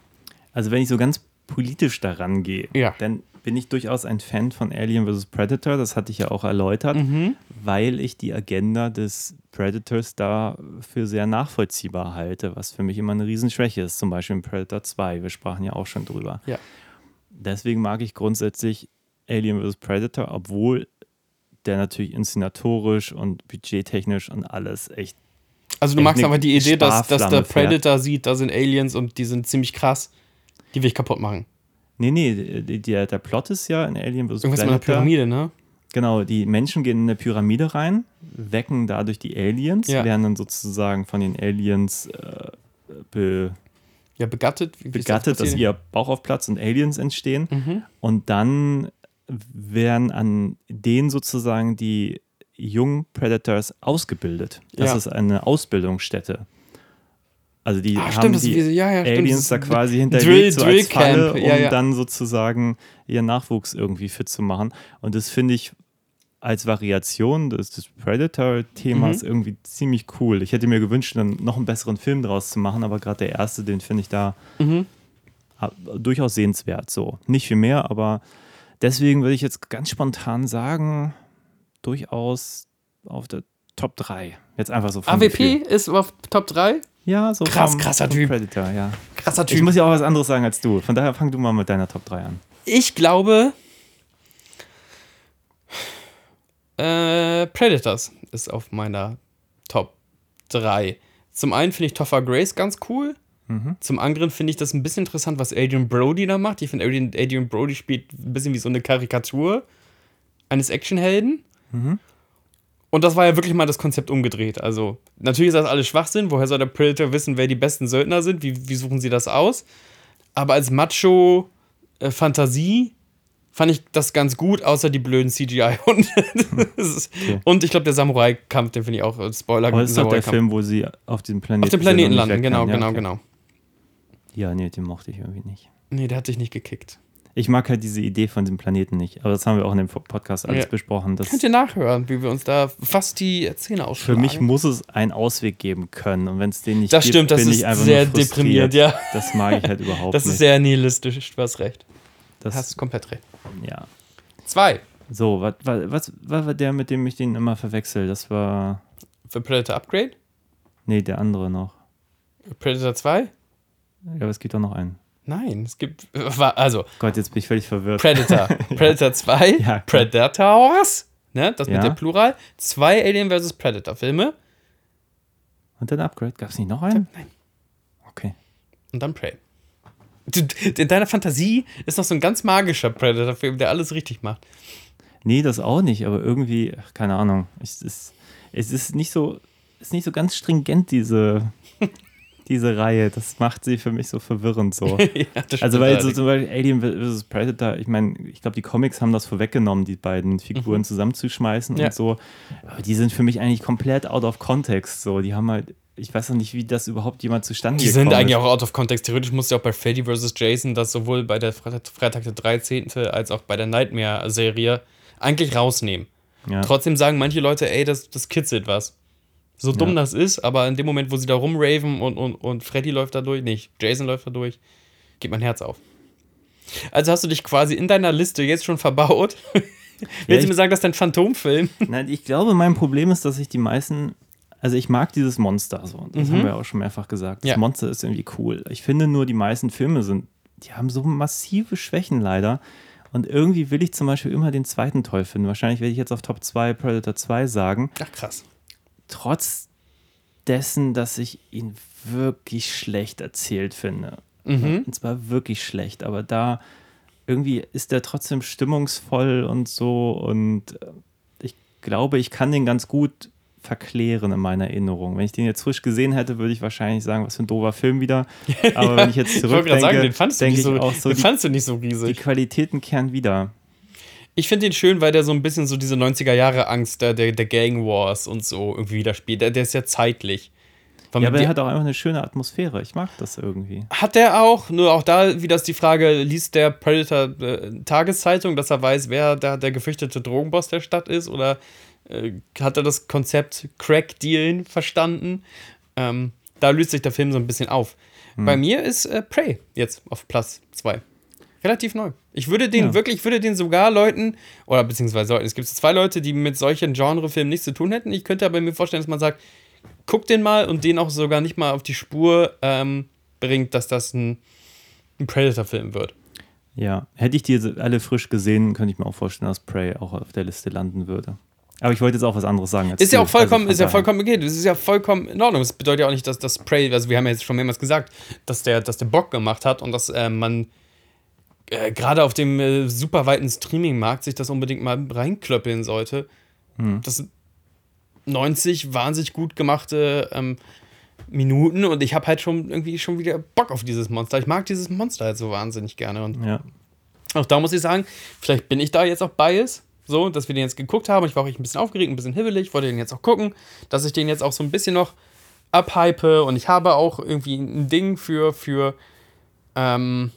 Also wenn ich so ganz politisch daran gehe, ja. dann bin ich durchaus ein Fan von Alien vs. Predator, das hatte ich ja auch erläutert, mhm. weil ich die Agenda des Predators da für sehr nachvollziehbar halte, was für mich immer eine Riesenschwäche ist, zum Beispiel in Predator 2, wir sprachen ja auch schon drüber. Ja. Deswegen mag ich grundsätzlich Alien vs. Predator, obwohl der natürlich inszenatorisch und budgettechnisch und alles echt. Also du magst aber die Idee, dass, dass der Predator fährt. sieht, da sind Aliens und die sind ziemlich krass. Die will ich kaputt machen. Nee, nee, die, der Plot ist ja in Alien vs. Irgendwas mit einer Pyramide, ne? Genau, die Menschen gehen in eine Pyramide rein, wecken dadurch die Aliens, ja. werden dann sozusagen von den Aliens äh, be, ja, begattet, wie begattet das dass ihr Bauch aufplatzt und Aliens entstehen. Mhm. Und dann werden an denen sozusagen die jungen Predators ausgebildet. Das ja. ist eine Ausbildungsstätte. Also die Ach, haben stimmt, die ja, ja, Aliens da quasi hinterlegt so als Falle, um ja, dann sozusagen ihren Nachwuchs irgendwie fit zu machen. Und das finde ich als Variation des, des Predator-Themas mhm. irgendwie ziemlich cool. Ich hätte mir gewünscht, dann noch einen besseren Film draus zu machen, aber gerade der erste, den finde ich da mhm. durchaus sehenswert. So. Nicht viel mehr, aber Deswegen würde ich jetzt ganz spontan sagen, durchaus auf der Top 3. Jetzt einfach so. AWP Gefühl. ist auf Top 3? Ja, so. Krass, vom, krasser vom Typ. Predator, ja. Krasser Typ. Ich muss ja auch was anderes sagen als du. Von daher fang du mal mit deiner Top 3 an. Ich glaube, äh, Predators ist auf meiner Top 3. Zum einen finde ich Toffer Grace ganz cool. Mhm. Zum anderen finde ich das ein bisschen interessant, was Adrian Brody da macht. Ich finde, Adrian, Adrian Brody spielt ein bisschen wie so eine Karikatur eines Actionhelden. Mhm. Und das war ja wirklich mal das Konzept umgedreht. Also, natürlich ist das alles Schwachsinn. Woher soll der Predator wissen, wer die besten Söldner sind? Wie, wie suchen sie das aus? Aber als Macho-Fantasie fand ich das ganz gut, außer die blöden CGI. Und, [LAUGHS] okay. und ich glaube, der Samurai-Kampf, den finde ich auch äh, Spoiler. Aber das ist doch der Film, wo sie auf diesem Planeten Auf dem Planeten landen, genau, ja, genau, okay. genau. Ja, nee, den mochte ich irgendwie nicht. Nee, der hat dich nicht gekickt. Ich mag halt diese Idee von dem Planeten nicht. Aber das haben wir auch in dem Podcast alles ja. besprochen. Das Könnt ihr nachhören, wie wir uns da fast die Zähne ausschlagen. Für mich muss es einen Ausweg geben können. Und wenn es den nicht das gibt, stimmt, das bin ist ich einfach sehr nur deprimiert, ja. Das mag ich halt überhaupt das nicht. Das ist sehr nihilistisch, du hast recht. Das hast komplett recht. Ja. Zwei. So, was, was, was war der, mit dem ich den immer verwechsel? Das war. Für Predator Upgrade? Nee, der andere noch. Predator 2? Ja, aber es gibt doch noch einen. Nein, es gibt. Also. Gott, jetzt bin ich völlig verwirrt. Predator. [LAUGHS] Predator 2. Ja, Predators. Ne, das Ja. mit der Plural. Zwei Alien vs. Predator Filme. Und dann Upgrade. Gab es nicht noch einen? Nein. Okay. Und dann Prey. In deiner Fantasie ist noch so ein ganz magischer Predator-Film, der alles richtig macht. Nee, das auch nicht, aber irgendwie, ach, keine Ahnung. Es ist, es ist nicht so, ist nicht so ganz stringent, diese, [LAUGHS] diese Reihe. Das macht sie für mich so verwirrend so. [LAUGHS] ja, Also weil so zum Beispiel Alien vs. Predator, ich meine, ich glaube, die Comics haben das vorweggenommen, die beiden Figuren zusammenzuschmeißen Ja. und so. Aber die sind für mich eigentlich komplett out of context. So, die haben halt, ich weiß noch nicht, wie das überhaupt jemand zustande Die sind gekommen eigentlich ist. auch out of context. Theoretisch musst du auch bei Freddy vs. Jason das sowohl bei der Fre Freitag der 13. als auch bei der Nightmare-Serie eigentlich rausnehmen. Ja. Trotzdem sagen manche Leute, ey, das, das kitzelt was. So dumm Ja. das ist, aber in dem Moment, wo sie da rumraven und, und, und Freddy läuft da durch, nicht, Jason läuft da durch, geht mein Herz auf. Also hast du dich quasi in deiner Liste jetzt schon verbaut. [LAUGHS] Willst du mir sagen, dass dein Phantomfilm? [LAUGHS] Nein, ich glaube, mein Problem ist, dass ich die meisten, also ich mag dieses Monster so, das Mhm. haben wir auch schon mehrfach gesagt. Das Ja. Monster ist irgendwie cool. Ich finde nur, die meisten Filme sind, die haben so massive Schwächen leider. Und irgendwie will ich zum Beispiel immer den zweiten toll finden. Wahrscheinlich werde ich jetzt auf Top 2 Predator 2 sagen. Ach krass. Trotz dessen, dass ich ihn wirklich schlecht erzählt finde. Mhm. Und zwar wirklich schlecht, aber da irgendwie ist der trotzdem stimmungsvoll und so und äh, ich glaube, ich kann den ganz gut verklären in meiner Erinnerung. Wenn ich den jetzt frisch gesehen hätte, würde ich wahrscheinlich sagen, was für ein doofer Film wieder. [LAUGHS] Aber wenn ich jetzt Ich zurückdenke, sagen, den fandst du nicht ich so, auch so, den die, fandst du nicht so die riesig. Qualitäten kehren wieder. Ich finde den schön, weil der so ein bisschen so diese 90er Jahre Angst der, der, der Gang Wars und so irgendwie widerspielt. Der, der ist ja zeitlich. Weil Ja, aber die- er hat auch einfach eine schöne Atmosphäre. Ich mag das irgendwie. Hat der auch, nur auch da wieder ist die Frage, liest der Predator äh, Tageszeitung, dass er weiß, wer da der gefürchtete Drogenboss der Stadt ist? Oder äh, hat er das Konzept Crack-Dealen verstanden? Ähm, da löst sich der Film so ein bisschen auf. Hm. Bei mir ist äh, Prey jetzt auf Platz 2. Relativ neu. Ich würde den Ja. wirklich, ich würde den sogar Leuten, oder beziehungsweise es gibt zwei Leute, die mit solchen Genrefilmen nichts zu tun hätten. Ich könnte aber mir vorstellen, dass man sagt, guck den mal und den auch sogar nicht mal auf die Spur ähm, bringt, dass das ein, ein Predator-Film wird. Ja, hätte ich die alle frisch gesehen, könnte ich mir auch vorstellen, dass Prey auch auf der Liste landen würde. Aber ich wollte jetzt auch was anderes sagen. Ist ja auch vollkommen, Also ist ja vollkommen okay. Das ist ja vollkommen in Ordnung. Das bedeutet ja auch nicht, dass das Prey, also wir haben ja jetzt schon mehrmals gesagt, dass der, dass der Bock gemacht hat und dass äh, man äh, gerade auf dem äh, super weiten Streaming-Markt sich das unbedingt mal reinklöppeln sollte. Hm. Das sind 90 wahnsinnig gut gemachte ähm, Minuten und ich habe halt schon irgendwie schon wieder Bock auf dieses Monster. Ich mag dieses Monster halt so wahnsinnig gerne und Ja. auch da muss ich sagen, vielleicht bin ich da jetzt auch bias, so, dass wir den jetzt geguckt haben. Ich war auch ein bisschen aufgeregt, ein bisschen hibbelig, wollte den jetzt auch gucken, dass ich den jetzt auch so ein bisschen noch abhype und ich habe auch irgendwie ein Ding für, für, ähm,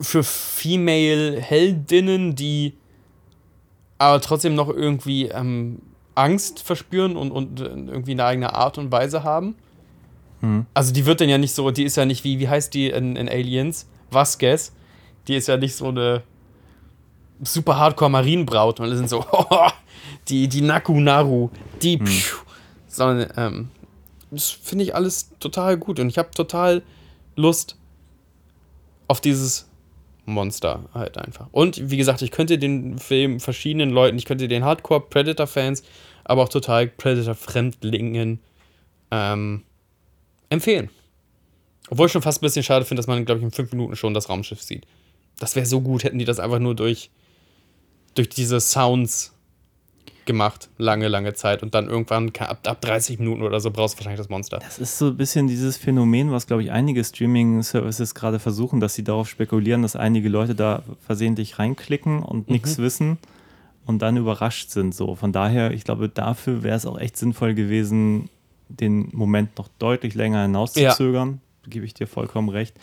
für Female-Heldinnen, die aber trotzdem noch irgendwie ähm, Angst verspüren und, und äh, irgendwie eine eigene Art und Weise haben. Hm. Also die wird dann ja nicht so, die ist ja nicht wie, wie heißt die in, in Aliens? Vasquez. Die ist ja nicht so eine super hardcore Marienbraut und alle sind so, oh, [LAUGHS] die, die Naku Naru, die, hm. sondern, ähm, das finde ich alles total gut und ich habe total Lust auf dieses Monster halt einfach. Und wie gesagt, ich könnte den Film verschiedenen Leuten, ich könnte den Hardcore Predator-Fans, aber auch total Predator-Fremdlingen ähm, empfehlen. Obwohl ich schon fast ein bisschen schade finde, dass man, glaube ich, in fünf Minuten schon das Raumschiff sieht. Das wäre so gut, hätten die das einfach nur durch, durch diese Sounds gemacht, lange, lange Zeit. Und dann irgendwann, ab, ab 30 Minuten oder so, brauchst du wahrscheinlich das Monster. Das ist so ein bisschen dieses Phänomen, was, glaube ich, einige Streaming-Services gerade versuchen, dass sie darauf spekulieren, dass einige Leute da versehentlich reinklicken und mhm. nichts wissen und dann überrascht sind. So. Von daher, ich glaube, dafür wäre es auch echt sinnvoll gewesen, den Moment noch deutlich länger hinauszuzögern. Ja. Gebe ich dir vollkommen recht.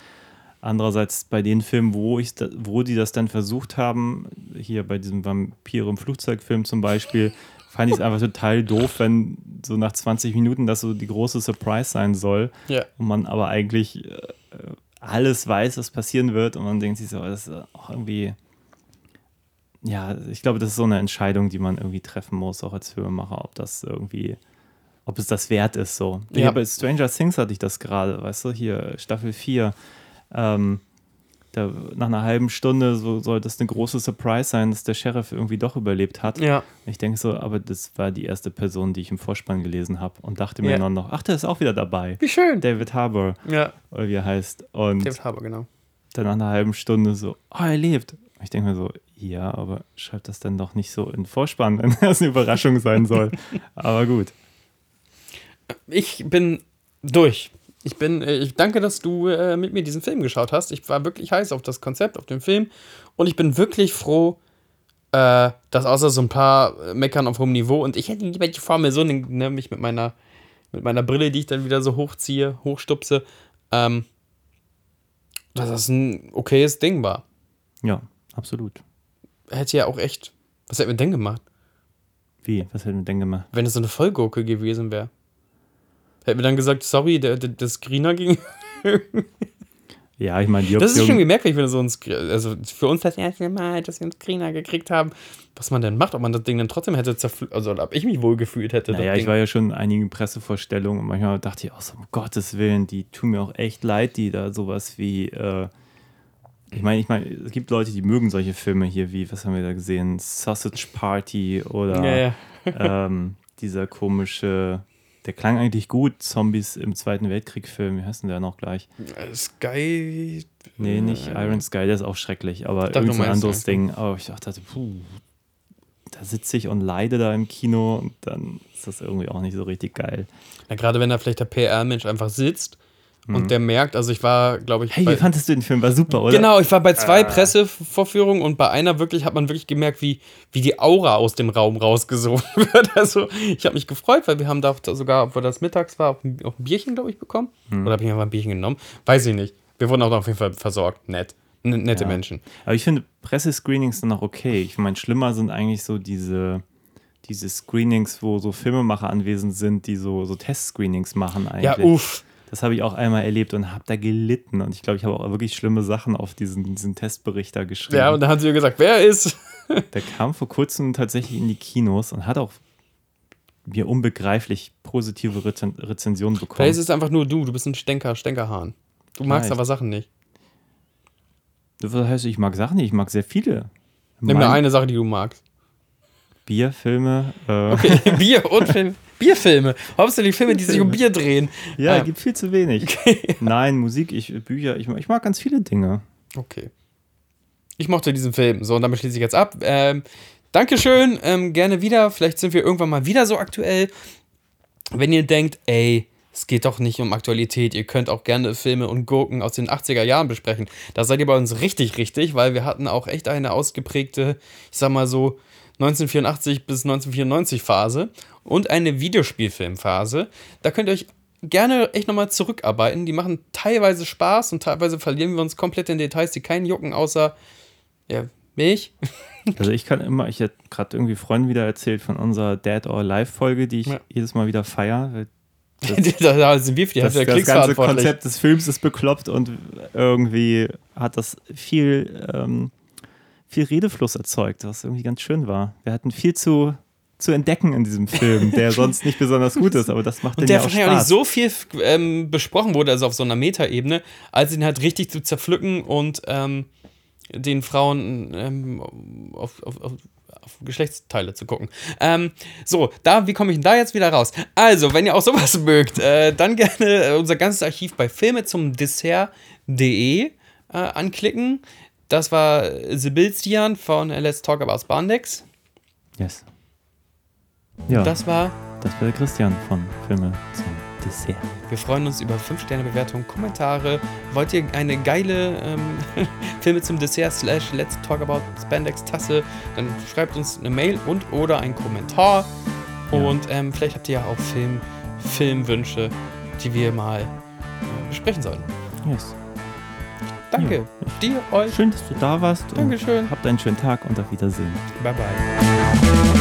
Andererseits bei den Filmen, wo, ich da, wo die das dann versucht haben, hier bei diesem Vampire im Flugzeugfilm zum Beispiel, fand ich es einfach total doof, wenn so nach 20 Minuten das so die große Surprise sein soll ja. und man aber eigentlich äh, alles weiß, was passieren wird und man denkt sich so, das ist auch irgendwie, ja, ich glaube, das ist so eine Entscheidung, die man irgendwie treffen muss, auch als Filmemacher, ob das irgendwie ob es das wert ist so. Ja. ja bei Stranger Things hatte ich das gerade, weißt du, hier Staffel 4 ähm, da, nach einer halben Stunde so soll das eine große Surprise sein, dass der Sheriff irgendwie doch überlebt hat. Ja. Ich denke so, aber das war die erste Person, die ich im Vorspann gelesen habe und dachte mir ja. noch, ach, der ist auch wieder dabei. Wie schön. David Harbour. Ja. Oder wie er heißt. Und David Harbour, genau. Dann nach einer halben Stunde so, oh, er lebt. Ich denke mir so, ja, aber schreibt das dann doch nicht so in Vorspann, [LAUGHS] wenn das eine Überraschung sein soll. [LAUGHS] aber gut. Ich bin durch. Ich bin, äh, ich danke, dass du äh, mit mir diesen Film geschaut hast. Ich war wirklich heiß auf das Konzept, auf den Film. Und ich bin wirklich froh, äh, dass außer so ein paar äh, Meckern auf hohem Niveau und ich hätte lieber die Formel so, ne, mich mit meiner, mit meiner Brille, die ich dann wieder so hochziehe, hochstupse, ähm, dass das ein okayes Ding war. Ja, absolut. Hätte ja auch echt. Was hätten wir denn gemacht? Wie? Was hätten wir denn gemacht? Wenn es so eine Vollgurke gewesen wäre. Hätten wir dann gesagt, sorry, der, der, der Screener ging. ja, ich meine, die Option Das ist schon merkwürdig, wenn du so ein Screener, also für uns das erste Mal, dass wir einen Screener gekriegt haben, was man denn macht, ob man das Ding dann trotzdem hätte zerflügt, also ob ich mich wohl gefühlt hätte. Naja, ich war ja schon in einigen Pressevorstellungen und manchmal dachte ich auch so, um Gottes Willen, die tun mir auch echt leid, die da sowas wie, äh, ich meine, ich meine, es gibt Leute, die mögen solche Filme hier wie, was haben wir da gesehen, Sausage Party oder ja, ja. ähm, dieser komische der klang eigentlich gut, Zombies im Zweiten Weltkrieg-Film. Wie heißt denn der noch gleich? Sky. Nee, nicht äh, Iron Sky, der ist auch schrecklich, aber irgendein anderes Ding. Aber ich dachte, puh, da sitze ich und leide da im Kino und dann ist das irgendwie auch nicht so richtig geil. Ja, gerade wenn da vielleicht der PR-Mensch einfach sitzt und mhm. der merkt, also ich war, glaube ich. Hey, wie fandest du den Film? War super, oder? Genau, ich war bei zwei ah. Pressevorführungen und bei einer wirklich hat man wirklich gemerkt, wie, wie die Aura aus dem Raum rausgesogen [LAUGHS] wird. Also ich habe mich gefreut, weil wir haben da sogar, obwohl das mittags war, auch ein, auch ein Bierchen, glaube ich, bekommen. Mhm. Oder habe ich mir mal ein Bierchen genommen? Weiß ich nicht. Wir wurden auch auf jeden Fall versorgt. Nett. N nette ja. Menschen. Aber ich finde Pressescreenings dann auch okay. Ich meine, schlimmer sind eigentlich so diese diese Screenings, wo so Filmemacher anwesend sind, die so, so Testscreenings machen eigentlich. Ja, uff. Das habe ich auch einmal erlebt und habe da gelitten. Und ich glaube, ich habe auch wirklich schlimme Sachen auf diesen, diesen Testbericht da geschrieben. Ja, und da haben sie mir gesagt, wer ist? [LAUGHS] Der kam vor kurzem tatsächlich in die Kinos und hat auch mir unbegreiflich positive Rezen Rezensionen bekommen. Vielleicht ist es einfach nur du, du bist ein Stänker, Stänkerhahn. Du magst Vielleicht. aber Sachen nicht. Das heißt, ich mag Sachen nicht, ich mag sehr viele. Nimm mir eine Sache, die du magst. Bierfilme. Äh. Okay, [LAUGHS] Bier und Film. Bierfilme. Hauptsächlich Filme, die sich um Bier drehen. Ja, ähm. gibt viel zu wenig. Okay. [LAUGHS] Nein, Musik, ich, Bücher, ich, ich mag ganz viele Dinge. Okay. Ich mochte diesen Film. So, und damit schließe ich jetzt ab. Ähm, Dankeschön, ähm, gerne wieder. Vielleicht sind wir irgendwann mal wieder so aktuell. Wenn ihr denkt, ey, es geht doch nicht um Aktualität. Ihr könnt auch gerne Filme und Gurken aus den 80er Jahren besprechen. Da seid ihr bei uns richtig, richtig, weil wir hatten auch echt eine ausgeprägte, ich sag mal so, 1984 bis 1994 Phase und eine Videospielfilmphase. Da könnt ihr euch gerne echt nochmal zurückarbeiten. Die machen teilweise Spaß und teilweise verlieren wir uns komplett in Details, die keinen jucken, außer ja, mich. [LAUGHS] Also ich kann immer, ich hätte gerade irgendwie Freunden wieder erzählt von unserer Dead or Alive Folge, die ich ja. jedes Mal wieder feiere. [LAUGHS] da sind wir für die das, das ganze Konzept des Films ist bekloppt und irgendwie hat das viel ähm, viel Redefluss erzeugt, was irgendwie ganz schön war. Wir hatten viel zu, zu entdecken in diesem Film, der [LAUGHS] sonst nicht besonders gut ist, aber das macht Und der ja auch wahrscheinlich auch nicht so viel ähm, besprochen wurde, also auf so einer Metaebene, als ihn halt richtig zu zerpflücken und ähm, den Frauen ähm, auf, auf, auf auf Geschlechtsteile zu gucken. Ähm, so, da, wie komme ich denn da jetzt wieder raus? Also, wenn ihr auch sowas [LAUGHS] mögt, äh, dann gerne unser ganzes Archiv bei Filme zum Dessert.de äh, anklicken. Das war Sebastian von Let's Talk About Spandex. Yes. Ja. Das war. Das war der Christian von Filme zum Dessert. Wir freuen uns über 5-Sterne-Bewertungen, Kommentare. Wollt ihr eine geile ähm, [LAUGHS] Filme zum Dessert slash Let's Talk About Spandex Tasse, dann schreibt uns eine Mail und oder einen Kommentar. Ja. Und ähm, vielleicht habt ihr ja auch Film, Filmwünsche, die wir mal äh, besprechen sollen. Yes. Danke. Ja. Dir, euch. Schön, dass du da warst. Dankeschön. Habt einen schönen Tag und auf Wiedersehen. Bye, bye.